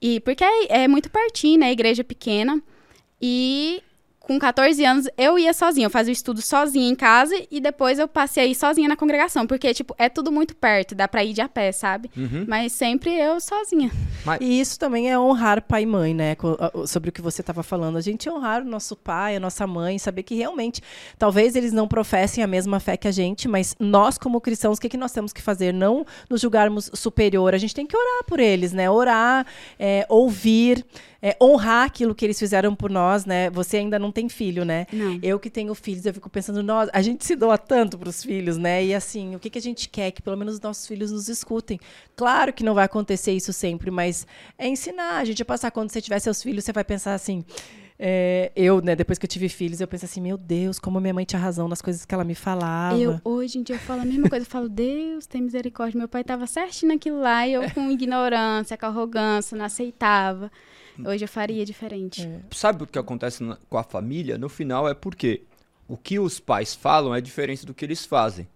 E porque é, é muito pertinho, né? Igreja pequena. E com 14 anos, eu ia sozinha. Eu fazia o estudo sozinha em casa e depois eu passei aí sozinha na congregação. Porque, tipo, é tudo muito perto, dá pra ir de a pé, sabe? Uhum. Mas sempre eu sozinha. Mas... E isso também é honrar pai e mãe, né? Sobre o que você estava falando. A gente honrar o nosso pai, a nossa mãe, saber que realmente, talvez eles não professem a mesma fé que a gente, mas nós, como cristãos, o que, que nós temos que fazer? Não nos julgarmos superior. A gente tem que orar por eles, né? Orar, é, ouvir é, honrar aquilo que eles fizeram por nós, né? Você ainda não tem filho, né? Não. Eu que tenho filhos, eu fico pensando, nós, a gente se doa tanto para os filhos, né? E assim, o que, que a gente quer? Que pelo menos os nossos filhos nos escutem. Claro que não vai acontecer isso sempre, mas é ensinar a gente a passar. Quando você tiver seus filhos, você vai pensar assim. É, eu, né, depois que eu tive filhos, eu penso assim, meu Deus, como minha mãe tinha razão nas coisas que ela me falava. Eu, hoje em dia, eu falo a mesma coisa. Eu falo, Deus, tem misericórdia. Meu pai estava certinho naquilo lá e eu com ignorância, com arrogância, não aceitava. Hoje eu faria diferente. É. Sabe o que acontece na, com a família? No final é porque o que os pais falam é diferente do que eles fazem.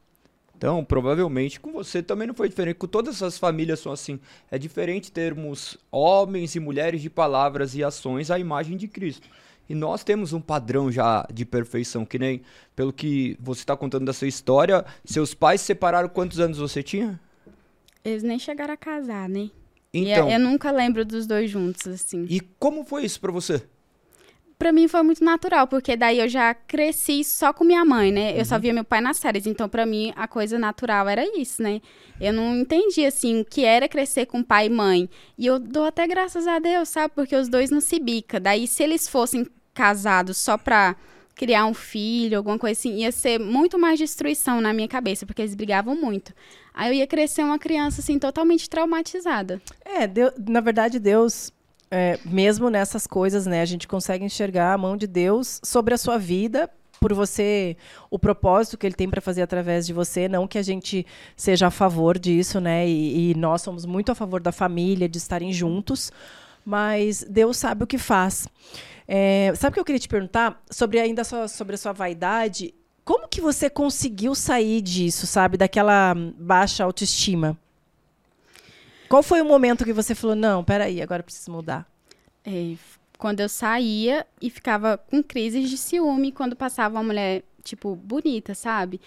Então, provavelmente com você também não foi diferente. Com todas as famílias são assim. É diferente termos homens e mulheres de palavras e ações à imagem de Cristo. E nós temos um padrão já de perfeição, que nem pelo que você está contando da sua história. Seus pais se separaram quantos anos você tinha? Eles nem chegaram a casar, né? Então, eu, eu nunca lembro dos dois juntos, assim. E como foi isso para você? Para mim foi muito natural, porque daí eu já cresci só com minha mãe, né? Eu uhum. só via meu pai nas séries, então para mim a coisa natural era isso, né? Eu não entendi assim o que era crescer com pai e mãe. E eu dou até graças a Deus, sabe? Porque os dois não se bica. Daí se eles fossem casados só pra criar um filho, alguma coisa assim, ia ser muito mais destruição na minha cabeça, porque eles brigavam muito. Aí eu ia crescer uma criança assim totalmente traumatizada. É, Deus, na verdade Deus é, mesmo nessas coisas, né, a gente consegue enxergar a mão de Deus sobre a sua vida por você o propósito que ele tem para fazer através de você, não que a gente seja a favor disso, né? E, e, nós somos muito a favor da família, de estarem juntos, mas Deus sabe o que faz. É, sabe o que eu queria te perguntar sobre ainda só, sobre a sua vaidade? Como que você conseguiu sair disso, sabe, daquela baixa autoestima? Qual foi o momento que você falou, não, peraí, agora eu preciso mudar? É, quando eu saía e ficava com crises de ciúme quando passava uma mulher, tipo, bonita, sabe?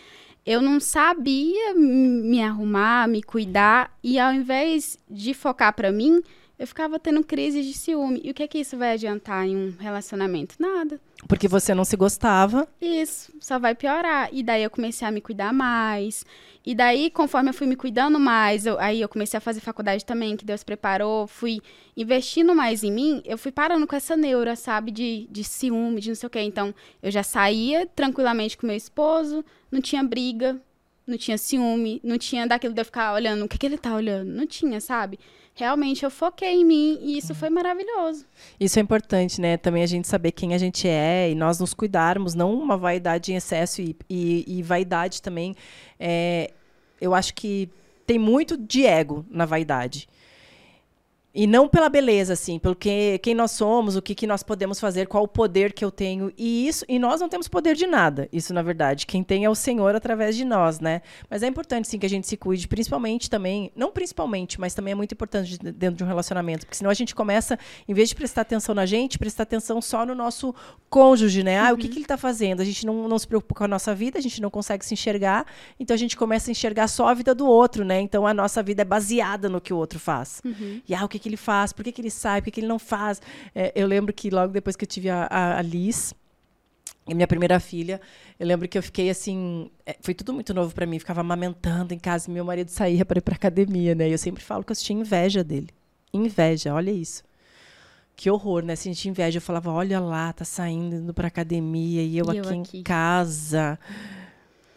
Eu não sabia me arrumar, me cuidar, e ao invés de focar para mim, eu ficava tendo crises de ciúme. E o que é que isso vai adiantar em um relacionamento? Nada. Porque você não se gostava. Isso, só vai piorar. E daí eu comecei a me cuidar mais. E daí, conforme eu fui me cuidando mais, eu, aí eu comecei a fazer faculdade também, que Deus preparou, fui investindo mais em mim, eu fui parando com essa neura, sabe, de, de ciúme, de não sei o quê. Então, eu já saía tranquilamente com meu esposo, não tinha briga, não tinha ciúme, não tinha daquilo de eu ficar olhando o que, que ele tá olhando. Não tinha, sabe? realmente eu foquei em mim e isso foi maravilhoso. Isso é importante, né? Também a gente saber quem a gente é e nós nos cuidarmos, não uma vaidade em excesso e, e, e vaidade também. É, eu acho que tem muito de ego na vaidade. E não pela beleza, assim, pelo que, quem nós somos, o que, que nós podemos fazer, qual o poder que eu tenho. E isso, e nós não temos poder de nada, isso na verdade. Quem tem é o Senhor através de nós, né? Mas é importante, sim, que a gente se cuide, principalmente também, não principalmente, mas também é muito importante dentro de um relacionamento, porque senão a gente começa, em vez de prestar atenção na gente, prestar atenção só no nosso cônjuge, né? Ah, uhum. o que, uhum. que ele está fazendo? A gente não, não se preocupa com a nossa vida, a gente não consegue se enxergar, então a gente começa a enxergar só a vida do outro, né? Então a nossa vida é baseada no que o outro faz. Uhum. E ah, o que, que ele faz, por que, que ele sai, por que, que ele não faz. É, eu lembro que logo depois que eu tive a, a, a Liz, minha primeira filha, eu lembro que eu fiquei assim, é, foi tudo muito novo para mim, ficava amamentando em casa, e meu marido saía para ir para academia, né? E eu sempre falo que eu tinha inveja dele. Inveja, olha isso. Que horror, né? Sentir inveja, eu falava, olha lá, tá saindo indo para academia e eu, e aqui, eu aqui em casa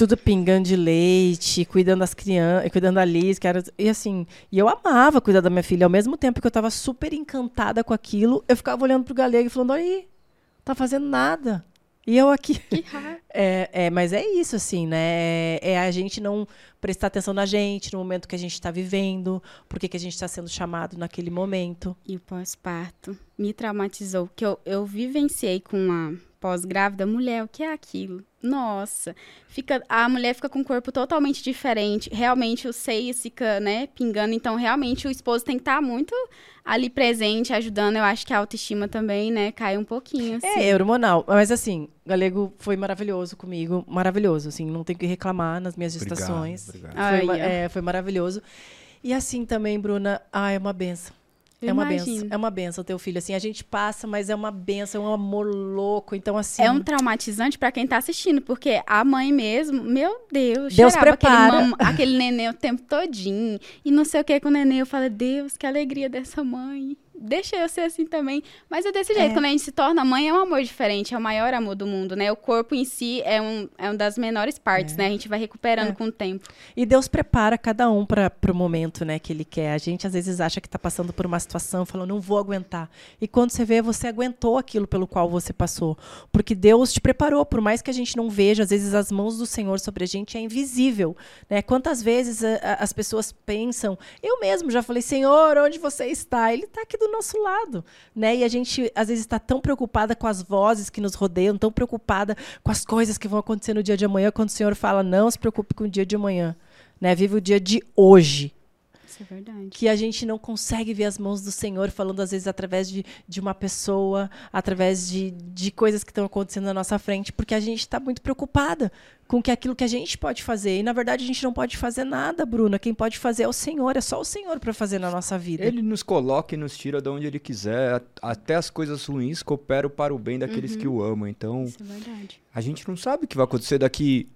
tudo pingando de leite, cuidando das crianças, cuidando da Liz, que era, e assim, e eu amava cuidar da minha filha, ao mesmo tempo que eu estava super encantada com aquilo, eu ficava olhando pro galego e falando, aí, tá fazendo nada. E eu aqui. Que raro. É, é, mas é isso, assim, né? É a gente não prestar atenção na gente, no momento que a gente está vivendo, por que a gente está sendo chamado naquele momento. E o pós-parto me traumatizou, porque eu, eu vivenciei com uma pós-grávida, mulher, o que é aquilo? Nossa, fica a mulher fica com um corpo totalmente diferente. Realmente o seio fica, né, pingando. Então, realmente o esposo tem que estar tá muito ali presente, ajudando. Eu acho que a autoestima também, né, cai um pouquinho. Assim. É, hormonal. Mas assim, o Galego foi maravilhoso comigo, maravilhoso. Assim, não tenho que reclamar nas minhas gestações. Obrigado, obrigado. Foi, é, foi maravilhoso. E assim também, Bruna, ah, é uma benção é uma benção. É uma benção teu filho. Assim, a gente passa, mas é uma benção, é um amor louco. Então, assim. É um traumatizante para quem tá assistindo, porque a mãe mesmo, meu Deus, Deus prepara. Aquele, aquele neném o tempo todinho. E não sei o que com o neném. Eu falo, Deus, que alegria dessa mãe deixa eu ser assim também. Mas é desse jeito, é. quando a gente se torna mãe, é um amor diferente, é o maior amor do mundo, né? O corpo em si é um, é uma das menores partes, é. né? A gente vai recuperando é. com o tempo. E Deus prepara cada um para o momento, né, que Ele quer. A gente às vezes acha que está passando por uma situação, falando, não vou aguentar. E quando você vê, você aguentou aquilo pelo qual você passou. Porque Deus te preparou, por mais que a gente não veja, às vezes as mãos do Senhor sobre a gente é invisível, né? Quantas vezes a, a, as pessoas pensam, eu mesmo já falei, Senhor, onde você está? Ele está aqui do nosso lado, né? E a gente às vezes está tão preocupada com as vozes que nos rodeiam, tão preocupada com as coisas que vão acontecer no dia de amanhã, quando o Senhor fala não se preocupe com o dia de amanhã, né? Vive o dia de hoje. Isso é verdade. Que a gente não consegue ver as mãos do Senhor falando, às vezes, através de, de uma pessoa, através de, de coisas que estão acontecendo na nossa frente, porque a gente está muito preocupada com que aquilo que a gente pode fazer. E, na verdade, a gente não pode fazer nada, Bruna. Quem pode fazer é o Senhor, é só o Senhor para fazer na nossa vida. Ele nos coloca e nos tira de onde ele quiser. Até as coisas ruins cooperam para o bem daqueles uhum. que o amam. Então, Isso é verdade. a gente não sabe o que vai acontecer daqui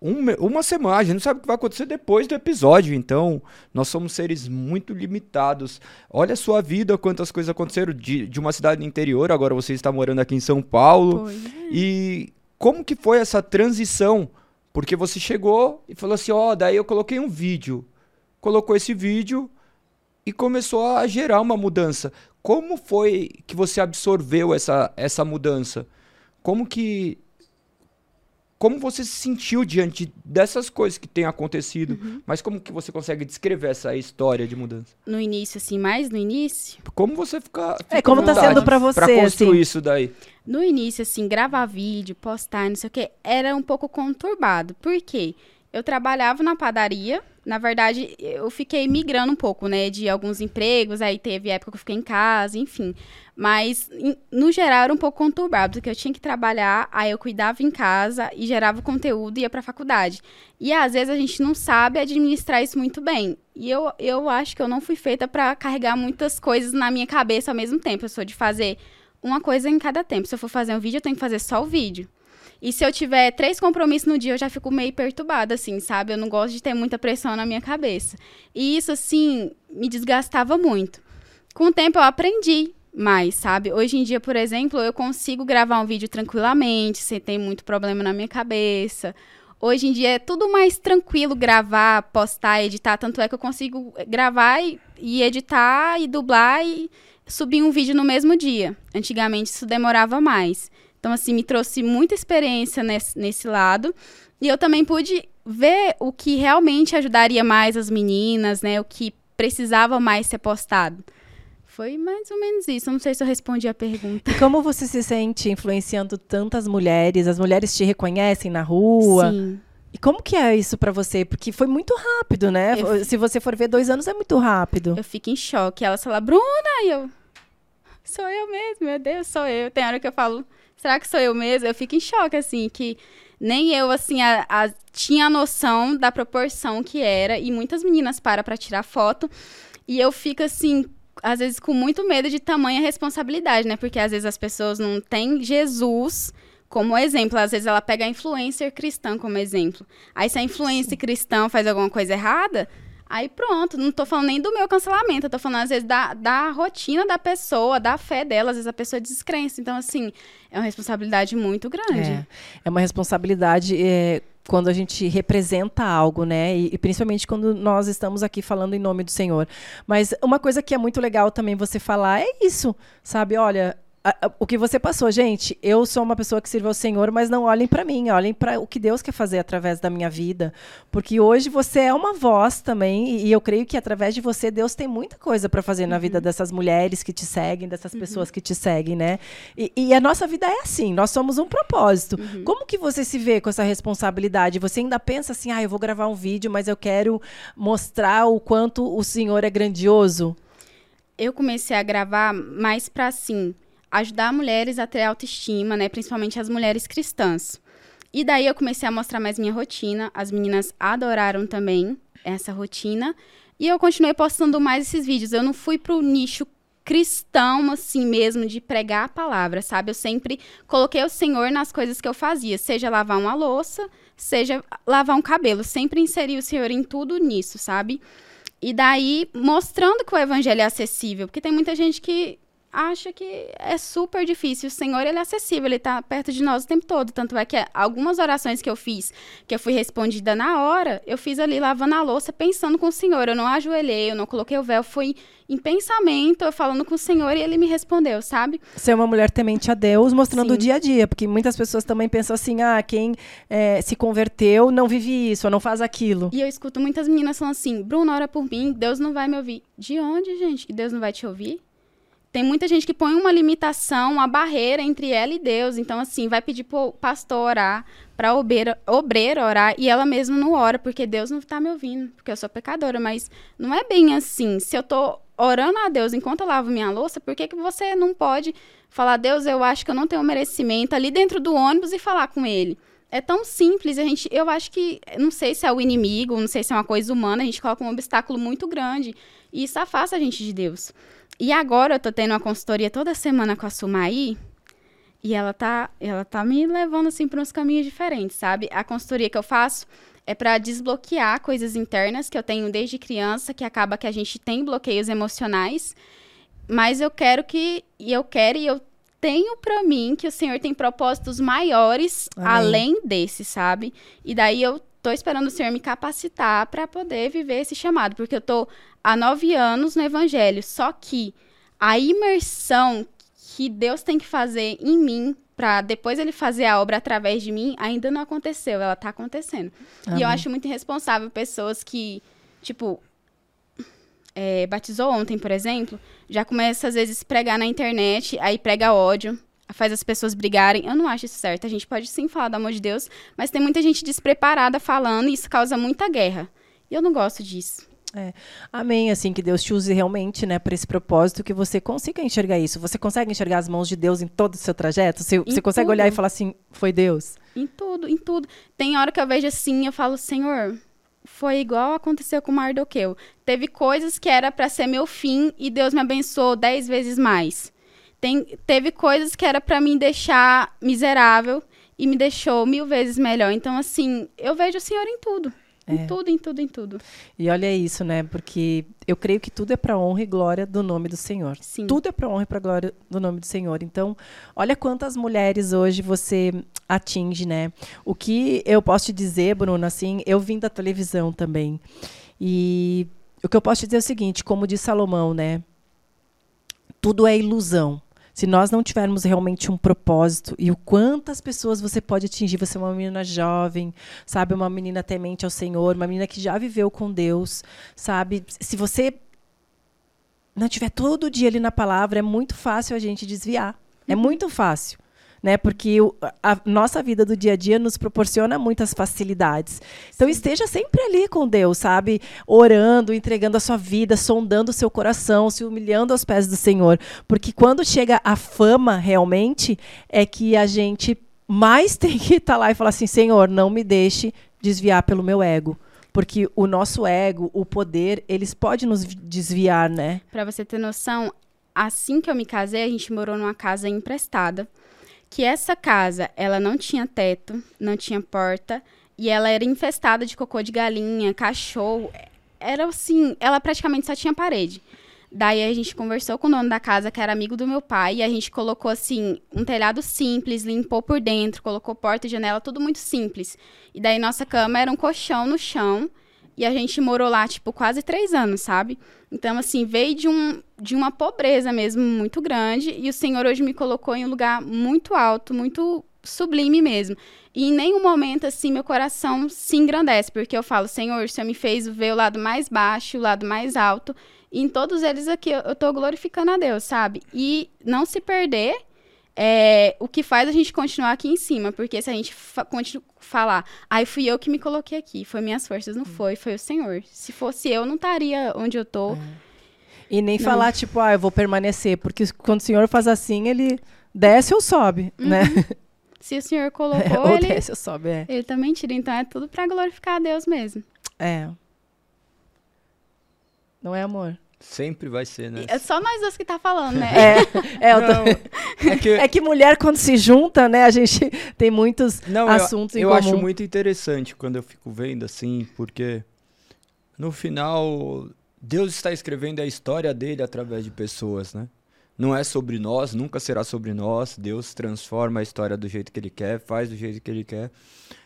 um, uma semana, a gente não sabe o que vai acontecer depois do episódio, então nós somos seres muito limitados. Olha a sua vida, quantas coisas aconteceram de, de uma cidade interior, agora você está morando aqui em São Paulo. É. E como que foi essa transição? Porque você chegou e falou assim, ó, oh, daí eu coloquei um vídeo. Colocou esse vídeo e começou a gerar uma mudança. Como foi que você absorveu essa, essa mudança? Como que como você se sentiu diante dessas coisas que têm acontecido, uhum. mas como que você consegue descrever essa história de mudança? No início, assim, mais no início? Como você fica... fica é, como tá sendo para você, Pra construir assim. isso daí. No início, assim, gravar vídeo, postar, não sei o que, era um pouco conturbado. Por quê? Eu trabalhava na padaria, na verdade, eu fiquei migrando um pouco, né, de alguns empregos, aí teve época que eu fiquei em casa, enfim. Mas, no geral, era um pouco conturbado, porque eu tinha que trabalhar, aí eu cuidava em casa e gerava conteúdo e ia pra faculdade. E às vezes a gente não sabe administrar isso muito bem. E eu, eu acho que eu não fui feita para carregar muitas coisas na minha cabeça ao mesmo tempo. Eu sou de fazer uma coisa em cada tempo. Se eu for fazer um vídeo, eu tenho que fazer só o vídeo. E se eu tiver três compromissos no dia, eu já fico meio perturbada, assim, sabe? Eu não gosto de ter muita pressão na minha cabeça. E isso, assim, me desgastava muito. Com o tempo, eu aprendi mais, sabe? Hoje em dia, por exemplo, eu consigo gravar um vídeo tranquilamente, sem ter muito problema na minha cabeça. Hoje em dia é tudo mais tranquilo gravar, postar, editar. Tanto é que eu consigo gravar e, e editar e dublar e subir um vídeo no mesmo dia. Antigamente isso demorava mais. Então, assim, me trouxe muita experiência nesse, nesse lado. E eu também pude ver o que realmente ajudaria mais as meninas, né? O que precisava mais ser postado. Foi mais ou menos isso. não sei se eu respondi a pergunta. E como você se sente influenciando tantas mulheres? As mulheres te reconhecem na rua? Sim. E como que é isso para você? Porque foi muito rápido, né? Eu se você for ver, dois anos é muito rápido. Eu fico em choque. Ela fala, Bruna, e eu... Sou eu mesmo, meu Deus, sou eu. Tem hora que eu falo, será que sou eu mesmo? Eu fico em choque, assim, que nem eu, assim, a, a, tinha a noção da proporção que era. E muitas meninas param para tirar foto. E eu fico, assim, às vezes com muito medo de tamanha responsabilidade, né? Porque às vezes as pessoas não têm Jesus como exemplo. Às vezes ela pega a influencer cristã como exemplo. Aí se a influencer cristã faz alguma coisa errada, aí pronto, não tô falando nem do meu cancelamento, eu tô falando às vezes da, da rotina da pessoa, da fé dela, às vezes a pessoa descrença. Então, assim, é uma responsabilidade muito grande. É, é uma responsabilidade. É quando a gente representa algo, né? E, e, principalmente quando nós estamos aqui falando em nome do Senhor. Mas uma coisa que é muito legal também você falar é isso, sabe? Olha, o que você passou, gente, eu sou uma pessoa que sirva ao Senhor, mas não olhem para mim, olhem para o que Deus quer fazer através da minha vida, porque hoje você é uma voz também, e eu creio que através de você Deus tem muita coisa para fazer uhum. na vida dessas mulheres que te seguem, dessas uhum. pessoas que te seguem, né? E, e, a nossa vida é assim, nós somos um propósito. Uhum. Como que você se vê com essa responsabilidade? Você ainda pensa assim, ah, eu vou gravar um vídeo, mas eu quero mostrar o quanto o Senhor é grandioso? Eu comecei a gravar mais para assim ajudar mulheres a ter autoestima, né? Principalmente as mulheres cristãs. E daí eu comecei a mostrar mais minha rotina. As meninas adoraram também essa rotina. E eu continuei postando mais esses vídeos. Eu não fui pro nicho cristão, assim mesmo, de pregar a palavra, sabe? Eu sempre coloquei o Senhor nas coisas que eu fazia, seja lavar uma louça, seja lavar um cabelo. Sempre inseri o Senhor em tudo nisso, sabe? E daí, mostrando que o evangelho é acessível, porque tem muita gente que acha que é super difícil. O Senhor, ele é acessível, ele está perto de nós o tempo todo. Tanto é que algumas orações que eu fiz, que eu fui respondida na hora, eu fiz ali lavando a louça, pensando com o Senhor. Eu não ajoelhei, eu não coloquei o véu, fui em pensamento, eu falando com o Senhor e ele me respondeu, sabe? Ser uma mulher temente a Deus, mostrando Sim. o dia a dia, porque muitas pessoas também pensam assim, ah, quem é, se converteu não vive isso, ou não faz aquilo. E eu escuto muitas meninas falando assim, Bruno, ora por mim, Deus não vai me ouvir. De onde, gente, que Deus não vai te ouvir? Tem muita gente que põe uma limitação, uma barreira entre ela e Deus. Então, assim, vai pedir pro pastor orar, pra obreiro, obreiro orar, e ela mesma não ora, porque Deus não tá me ouvindo, porque eu sou pecadora. Mas não é bem assim. Se eu tô orando a Deus enquanto eu lavo minha louça, por que, que você não pode falar, Deus, eu acho que eu não tenho merecimento ali dentro do ônibus e falar com ele? É tão simples, a gente, eu acho que, não sei se é o inimigo, não sei se é uma coisa humana, a gente coloca um obstáculo muito grande, e isso afasta a gente de Deus. E agora eu tô tendo uma consultoria toda semana com a Sumaí, e ela tá, ela tá me levando assim para uns caminhos diferentes, sabe? A consultoria que eu faço é para desbloquear coisas internas que eu tenho desde criança, que acaba que a gente tem bloqueios emocionais, mas eu quero que e eu quero e eu tenho para mim que o Senhor tem propósitos maiores Amém. além desse, sabe? E daí eu tô esperando o Senhor me capacitar para poder viver esse chamado, porque eu tô há nove anos no Evangelho. Só que a imersão que Deus tem que fazer em mim para depois ele fazer a obra através de mim ainda não aconteceu, ela tá acontecendo. Amém. E eu acho muito irresponsável pessoas que, tipo, é, batizou ontem, por exemplo, já começa às vezes a pregar na internet, aí prega ódio, faz as pessoas brigarem. Eu não acho isso certo. A gente pode sim falar do amor de Deus, mas tem muita gente despreparada falando e isso causa muita guerra. E eu não gosto disso. É. Amém, assim, que Deus te use realmente, né, para esse propósito, que você consiga enxergar isso. Você consegue enxergar as mãos de Deus em todo o seu trajeto? Você, você consegue olhar e falar assim, foi Deus? Em tudo, em tudo. Tem hora que eu vejo assim, eu falo, Senhor, foi igual aconteceu com Mardoqueu. Teve coisas que era para ser meu fim e Deus me abençoou dez vezes mais. Tem, teve coisas que era para me deixar miserável e me deixou mil vezes melhor. Então, assim, eu vejo o Senhor em tudo. É. Em tudo, em tudo, em tudo. E olha isso, né? Porque eu creio que tudo é para honra e glória do nome do Senhor. Sim. Tudo é para honra e para glória do nome do Senhor. Então, olha quantas mulheres hoje você atinge, né? O que eu posso te dizer, Bruno, assim, eu vim da televisão também. E o que eu posso te dizer é o seguinte, como diz Salomão, né? Tudo é ilusão se nós não tivermos realmente um propósito e o quantas pessoas você pode atingir, você é uma menina jovem, sabe, uma menina temente ao Senhor, uma menina que já viveu com Deus, sabe? Se você não tiver todo dia ali na palavra, é muito fácil a gente desviar. É uhum. muito fácil né? Porque o, a nossa vida do dia a dia nos proporciona muitas facilidades. Então esteja sempre ali com Deus, sabe? Orando, entregando a sua vida, sondando o seu coração, se humilhando aos pés do Senhor, porque quando chega a fama realmente é que a gente mais tem que estar tá lá e falar assim, Senhor, não me deixe desviar pelo meu ego porque o nosso ego, o poder, eles podem nos desviar, né? Para você ter noção, assim que eu me casei, a gente morou numa casa emprestada que essa casa, ela não tinha teto, não tinha porta, e ela era infestada de cocô de galinha, cachorro. Era assim, ela praticamente só tinha parede. Daí a gente conversou com o dono da casa, que era amigo do meu pai, e a gente colocou assim, um telhado simples, limpou por dentro, colocou porta e janela, tudo muito simples. E daí nossa cama era um colchão no chão, e a gente morou lá, tipo, quase três anos, sabe? Então, assim, veio de, um, de uma pobreza mesmo muito grande. E o Senhor hoje me colocou em um lugar muito alto, muito sublime mesmo. E em nenhum momento, assim, meu coração se engrandece, porque eu falo, Senhor, o Senhor me fez ver o lado mais baixo, o lado mais alto. E em todos eles aqui eu, eu tô glorificando a Deus, sabe? E não se perder é, o que faz a gente continuar aqui em cima, porque se a gente fa falar, aí fui eu que me coloquei aqui, foi minhas forças, não foi, foi o Senhor. Se fosse eu, não estaria onde eu tô. É. E nem não. falar, tipo, ah, eu vou permanecer, porque quando o Senhor faz assim, ele desce ou sobe, uhum. né? Se o Senhor colocou, é, ou ele, desce ou sobe, é. ele também tira. Então é tudo para glorificar a Deus mesmo. É. Não é amor? Sempre vai ser, né? É só nós dois que tá falando, né? É, é, Não, tô... é, que... é, que... mulher, quando se junta, né, a gente tem muitos Não, assuntos eu, em eu comum. Eu acho muito interessante quando eu fico vendo assim, porque no final, Deus está escrevendo a história dele através de pessoas, né? Não é sobre nós, nunca será sobre nós. Deus transforma a história do jeito que ele quer, faz do jeito que ele quer.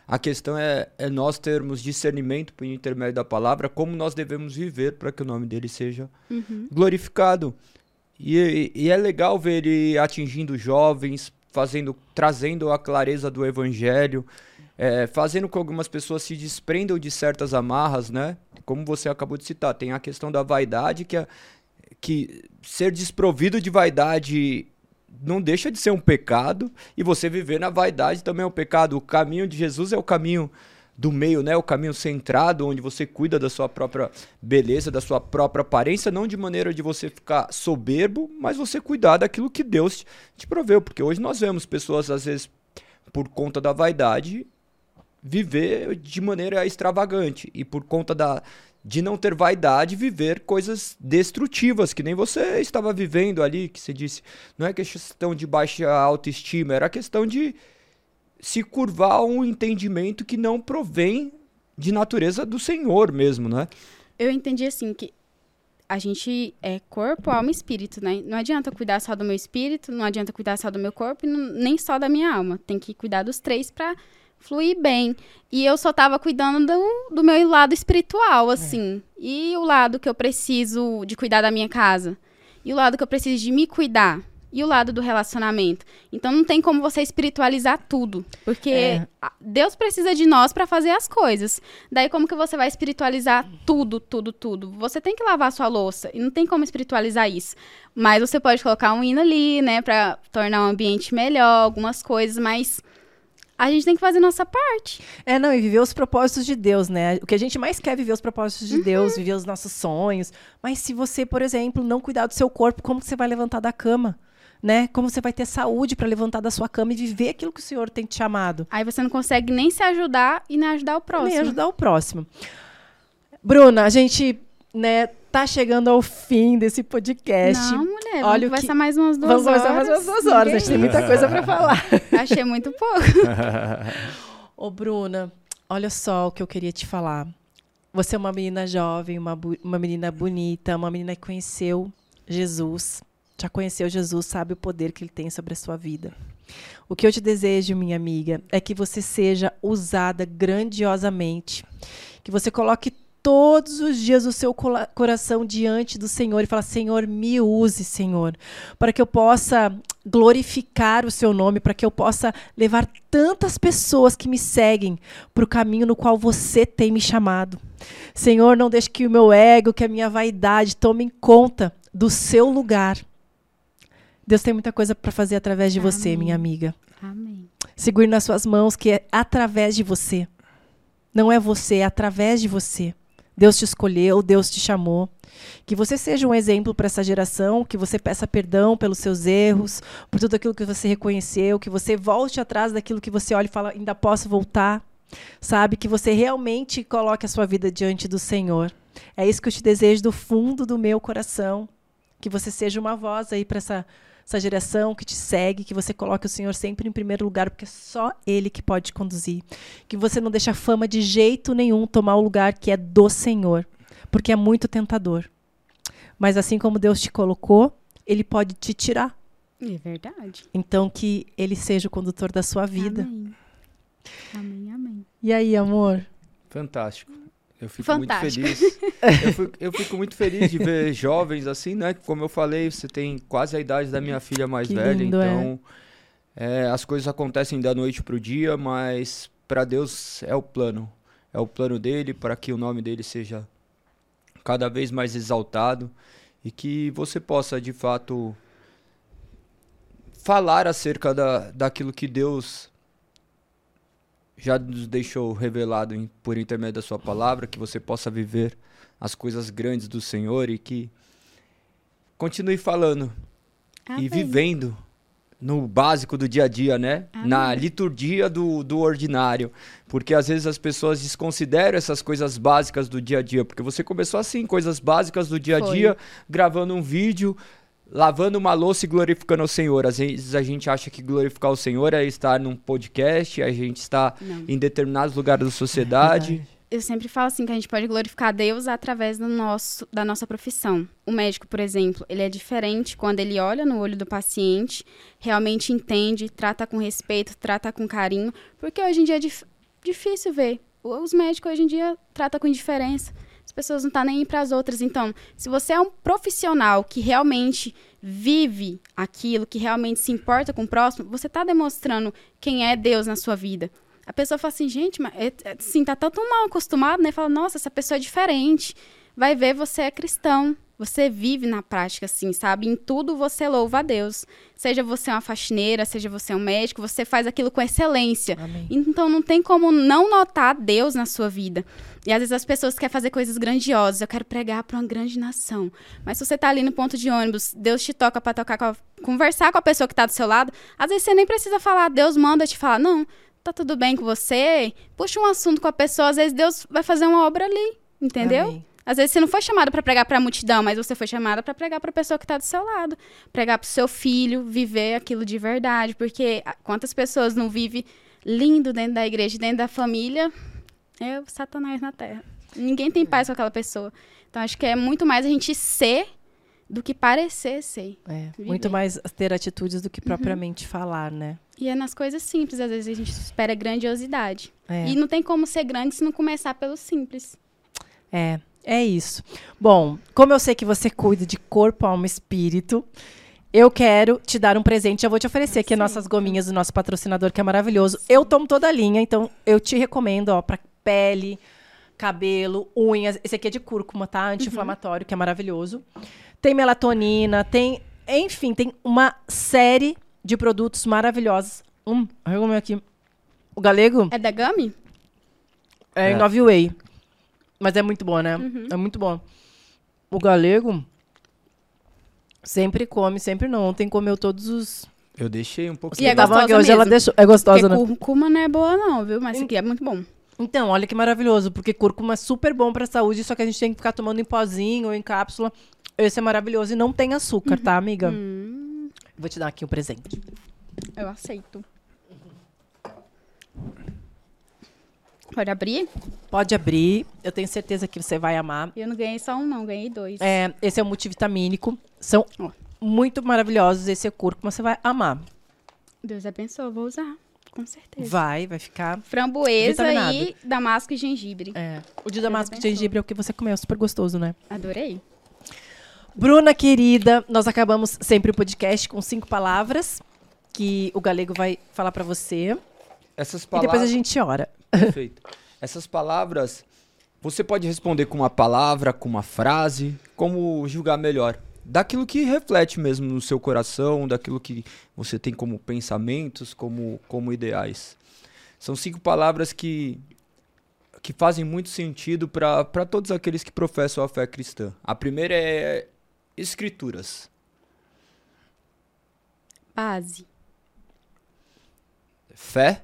A questão é, é nós termos discernimento por intermédio da palavra, como nós devemos viver para que o nome dele seja uhum. glorificado. E, e, é legal ver ele atingindo jovens, fazendo, trazendo a clareza do evangelho, é, fazendo com que algumas pessoas se desprendam de certas amarras, né? Como você acabou de citar, tem a questão da vaidade que, é, que ser desprovido de vaidade não deixa de ser um pecado e você viver na vaidade também é um pecado. O caminho de Jesus é o caminho do meio, né? O caminho centrado, onde você cuida da sua própria beleza, da sua própria aparência, não de maneira de você ficar soberbo, mas você cuidar daquilo que Deus te proveu. Porque hoje nós vemos pessoas, às vezes, por conta da vaidade, viver de maneira extravagante. E por conta da, de não ter vaidade, viver coisas destrutivas, que nem você estava vivendo ali, que você disse. Não é questão de baixa autoestima, era questão de se curvar a um entendimento que não provém de natureza do Senhor mesmo, né? Eu entendi assim que a gente é corpo, alma e espírito, né? Não adianta cuidar só do meu espírito, não adianta cuidar só do meu corpo, nem só da minha alma. Tem que cuidar dos três para fluir bem. E eu só tava cuidando do, do meu lado espiritual, é. assim. É. E o lado que eu preciso de cuidar da minha casa. E o lado que eu preciso de me cuidar e o lado do relacionamento. Então não tem como você espiritualizar tudo, porque é. Deus precisa de nós para fazer as coisas. Daí como que você vai espiritualizar tudo, tudo, tudo? Você tem que lavar sua louça e não tem como espiritualizar isso. Mas você pode colocar um hino ali, né, para tornar o ambiente melhor, algumas coisas, mas a gente tem que fazer nossa parte. É, não, e viver os propósitos de Deus, né? O que a gente mais quer é viver os propósitos de uhum. Deus, viver os nossos sonhos. Mas se você, por exemplo, não cuidar do seu corpo, como você vai levantar da cama? né? Como você vai ter saúde para levantar da sua cama e viver aquilo que o Senhor tem te chamado. Aí você não consegue nem se ajudar e nem ajudar o próximo. Nem ajudar o próximo. Bruna, a gente, né, tá chegando ao fim desse podcast. Não, mulher, Olha vamos conversar que... mais umas duas vamos horas. Vamos conversar mais umas duas horas, a gente tem muita coisa para falar. Achei muito pouco. Ô, Bruna, olha só o que eu queria te falar. Você é uma menina jovem, uma, uma menina bonita, uma menina que conheceu Jesus já conheceu Jesus, sabe o poder que ele tem sobre a sua vida. O que eu te desejo, minha amiga, é que você seja usada grandiosamente, que você coloque todos os dias o seu coração diante do Senhor e fala: Senhor, me use, Senhor, para que eu possa glorificar o seu nome, para que eu possa levar tantas pessoas que me seguem para o caminho no qual você tem me chamado. Senhor, não deixe que o meu ego, que a minha vaidade tomem conta do seu lugar Deus tem muita coisa para fazer através de Amém. você, minha amiga. Amém. Segure nas suas mãos que é através de você. Não é você, é através de você. Deus te escolheu, Deus te chamou. Que você seja um exemplo para essa geração, que você peça perdão pelos seus erros, por tudo aquilo que você reconheceu, que você volte atrás daquilo que você olha e fala, ainda posso voltar. Sabe? Que você realmente coloque a sua vida diante do Senhor. É isso que eu te desejo do fundo do meu coração. Que você seja uma voz aí para essa essa geração que te segue, que você coloque o Senhor sempre em primeiro lugar, porque é só Ele que pode te conduzir. Que você não deixe a fama de jeito nenhum tomar o lugar que é do Senhor, porque é muito tentador. Mas assim como Deus te colocou, Ele pode te tirar. É verdade. Então que Ele seja o condutor da sua vida. Amém. Amém, amém. E aí, amor? Fantástico. Eu fico Fantástico. muito feliz. eu, fico, eu, fico, muito feliz de ver jovens assim, né? Como eu falei, você tem quase a idade da minha filha mais que velha, lindo, então é. É, as coisas acontecem da noite para o dia, mas para Deus é o plano. É o plano dele para que o nome dele seja cada vez mais exaltado e que você possa de fato falar acerca da, daquilo que Deus já nos deixou revelado em, por intermédio da sua palavra, que você possa viver as coisas grandes do Senhor e que continue falando Amém. e vivendo no básico do dia a dia, né? Amém. Na liturgia do, do ordinário. Porque às vezes as pessoas desconsideram essas coisas básicas do dia a dia. Porque você começou assim, coisas básicas do dia a dia, gravando um vídeo, lavando uma louça e glorificando o Senhor. Às vezes a gente acha que glorificar o Senhor é estar num podcast, a gente está Não. em determinados lugares da sociedade. É eu sempre falo assim que a gente pode glorificar Deus através do nosso, da nossa profissão. O médico, por exemplo, ele é diferente quando ele olha no olho do paciente, realmente entende, trata com respeito, trata com carinho, porque hoje em dia é dif difícil ver. Os médicos hoje em dia tratam com indiferença pessoas não estão tá nem para as outras. Então, se você é um profissional que realmente vive aquilo, que realmente se importa com o próximo, você está demonstrando quem é Deus na sua vida. A pessoa fala assim, gente, mas é, assim, tá tão mal acostumado, né? Fala, nossa, essa pessoa é diferente. vai ver você é cristão. Você vive na prática, assim, sabe? Em tudo você louva a Deus. Seja você uma faxineira, seja você um médico, você faz aquilo com excelência. Amém. Então não tem como não notar Deus na sua vida. E às vezes as pessoas querem fazer coisas grandiosas. Eu quero pregar para uma grande nação. Mas se você tá ali no ponto de ônibus, Deus te toca para tocar com a, conversar com a pessoa que tá do seu lado, às vezes você nem precisa falar, Deus manda te falar, não, tá tudo bem com você? Puxa um assunto com a pessoa, às vezes Deus vai fazer uma obra ali, entendeu? Amém. Às vezes você não foi chamado para pregar para a multidão, mas você foi chamada para pregar para a pessoa que está do seu lado, pregar para o seu filho, viver aquilo de verdade, porque ah, quantas pessoas não vivem lindo dentro da igreja, dentro da família, é o Satanás na terra. Ninguém tem paz com aquela pessoa. Então acho que é muito mais a gente ser do que parecer ser. É, muito mais ter atitudes do que propriamente falar, né? E é nas coisas simples, às vezes a gente espera grandiosidade. É. E não tem como ser grande se não começar pelo simples. É, é isso. Bom, como eu sei que você cuida de corpo, alma e espírito, eu quero te dar um presente. Já vou te oferecer aqui as nossas gominhas do nosso patrocinador, que é maravilhoso. Eu tomo toda a linha, então eu te recomendo, ó, pra pele, cabelo, unhas. Esse aqui é de cúrcuma, tá? Anti-inflamatório, que é maravilhoso. Tem melatonina, tem. Enfim, tem uma série de produtos maravilhosos. Hum, eu comer aqui. O galego É da Gami? é, em É. 9 Whey. Mas é muito bom, né? É muito bom. O galego sempre come, sempre não. Ontem comeu todos os. Eu deixei um E pouquinho. é gostosa aqui, hoje ela deixou. É gostosa, Porque né? cúrcuma não é boa não, viu? Mas isso aqui é muito bom. Então, olha que maravilhoso, porque cúrcuma é super bom pra saúde, só que a gente tem que ficar tomando em pozinho ou em cápsula. Esse é maravilhoso e não tem açúcar, tá, amiga? Hum, Vou te dar aqui um presente. eu aceito. Pode abrir? Pode abrir, eu tenho certeza que você vai amar. Eu não ganhei só um, não. Ganhei dois. É, esse é o multivitamínico. São Ó. muito maravilhosos. Esse é cúrcuma, você vai amar. Deus abençoe, vou usar. Com certeza. Vai, vai ficar. Framboesa Vitaminado. e damasco e gengibre. É. O de damasco abençoe. gengibre é o que você comeu, super gostoso, né? Adorei. Bruna querida, nós acabamos sempre o podcast com cinco palavras que o Galego vai falar pra você Essas e palavras. depois a gente ora. Perfeito. Essas palavras, você pode responder com uma palavra, com uma frase, como julgar melhor. Daquilo que reflete mesmo no seu coração, daquilo que você tem como pensamentos, como, como ideais. São cinco palavras que, que fazem muito sentido para todos aqueles que professam a fé cristã. A primeira é escrituras. Base. Fé,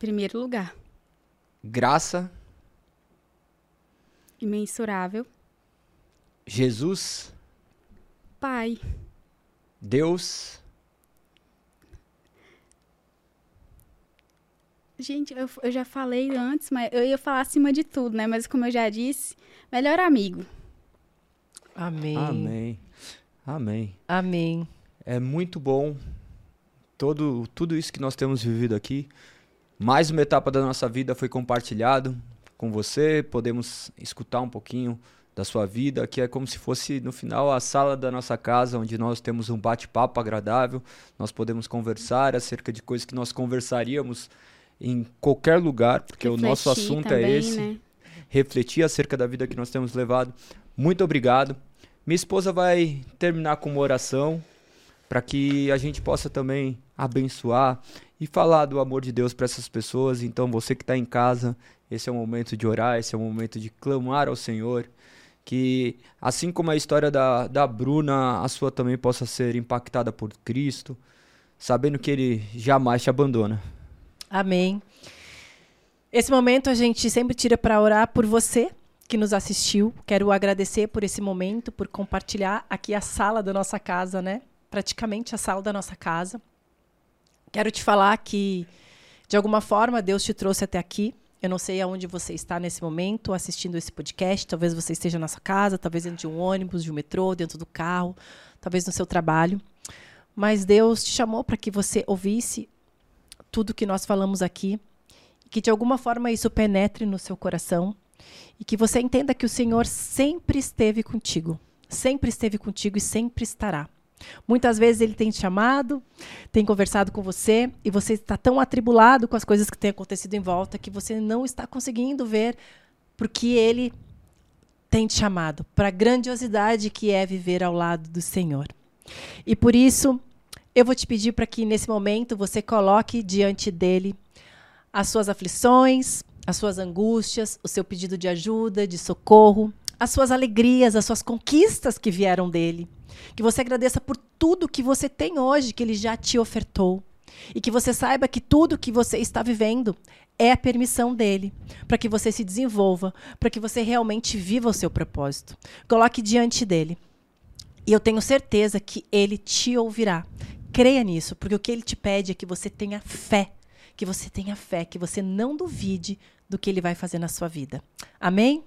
primeiro lugar. graça, Imensurável. Jesus, Pai. Deus, Gente, eu, eu já falei antes, mas eu ia falar acima de tudo, né? Mas como eu já disse, melhor amigo. Amém. Amém. Amém. Amém. É muito bom todo tudo isso que nós temos vivido aqui. Mais uma etapa da nossa vida foi compartilhado com você. Podemos escutar um pouquinho da sua vida, que é como se fosse no final a sala da nossa casa, onde nós temos um bate-papo agradável. Nós podemos conversar acerca de coisas que nós conversaríamos em qualquer lugar, porque o nosso Refletir assunto também, é esse Né? refletir acerca da vida que nós temos levado. Muito obrigado. Minha esposa vai terminar com uma oração para que a gente possa também abençoar e falar do amor de Deus para essas pessoas. Então, você que está em casa, esse é o momento de orar, esse é o momento de clamar ao Senhor. Que, assim como a história da, da Bruna, a sua também possa ser impactada por Cristo, sabendo que Ele jamais te abandona. Amém. Esse momento a gente sempre tira para orar por você que nos assistiu. Quero agradecer por esse momento, por compartilhar aqui a sala da nossa casa, né? Praticamente a sala da nossa casa. Quero te falar que, de alguma forma, Deus te trouxe até aqui. Eu não sei aonde você está nesse momento assistindo esse podcast. Talvez você esteja na sua casa, talvez dentro de um ônibus, de um metrô, dentro do carro, talvez no seu trabalho. Mas Deus te chamou para que você ouvisse tudo que nós falamos aqui, que de alguma forma isso penetre no seu coração e que você entenda que o Senhor sempre esteve contigo, sempre esteve contigo e sempre estará. Muitas vezes ele tem te chamado, tem conversado com você e você está tão atribulado com as coisas que têm acontecido em volta que você não está conseguindo ver porque Ele tem te chamado para a grandiosidade que é viver ao lado do Senhor. E por isso, eu vou te pedir para que nesse momento você coloque diante dele as suas aflições, as suas angústias, o seu pedido de ajuda, de socorro, as suas alegrias, as suas conquistas que vieram dele. Que você agradeça por tudo que você tem hoje, que ele já te ofertou. E que você saiba que tudo que você está vivendo é a permissão dele, para que você se desenvolva, para que você realmente viva o seu propósito. Coloque diante dele. E eu tenho certeza que ele te ouvirá. Creia nisso, porque o que ele te pede é que você tenha fé, que você tenha fé, que você não duvide do que ele vai fazer na sua vida. Amém?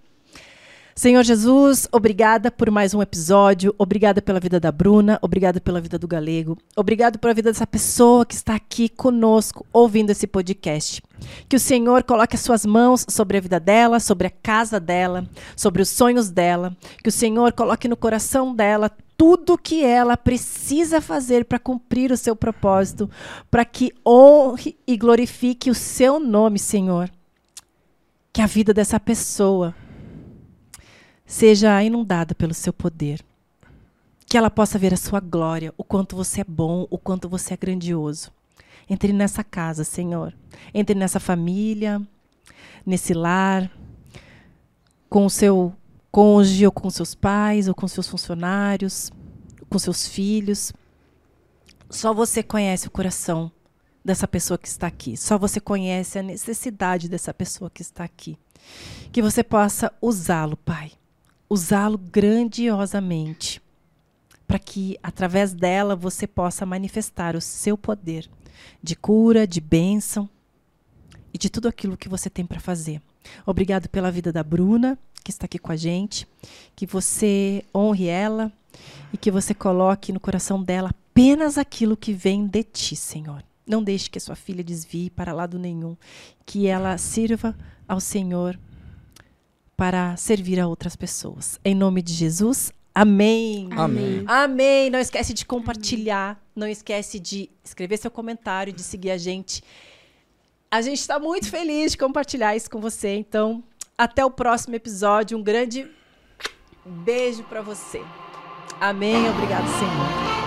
Senhor Jesus, obrigada por mais um episódio, obrigada pela vida da Bruna, obrigada pela vida do Galego, obrigado pela vida dessa pessoa que está aqui conosco ouvindo esse podcast. Que o Senhor coloque as suas mãos sobre a vida dela, sobre a casa dela, sobre os sonhos dela, que o Senhor coloque no coração dela tudo que ela precisa fazer para cumprir o seu propósito, para que honre e glorifique o seu nome, Senhor. Que a vida dessa pessoa seja inundada pelo seu poder. Que ela possa ver a sua glória, o quanto você é bom, o quanto você é grandioso. Entre nessa casa, Senhor. Entre nessa família, nesse lar, com o seu cônjuge, ou com seus pais, ou com seus funcionários, com seus filhos. Só você conhece o coração dessa pessoa que está aqui. Só você conhece a necessidade dessa pessoa que está aqui. Que você possa usá-lo, Pai usá-lo grandiosamente, para que através dela você possa manifestar o seu poder de cura, de bênção e de tudo aquilo que você tem para fazer. Obrigado pela vida da Bruna, que está aqui com a gente, que você honre ela e que você coloque no coração dela apenas aquilo que vem de ti, Senhor. Não deixe que a sua filha desvie para lado nenhum, que ela sirva ao Senhor para servir a outras pessoas. Em nome de Jesus, amém. Amém. Amém. Não esquece de compartilhar, não esquece de escrever seu comentário, de seguir a gente. A gente está muito feliz de compartilhar isso com você. Então, até o próximo episódio. Um grande beijo para você. Amém. Obrigado, Senhor.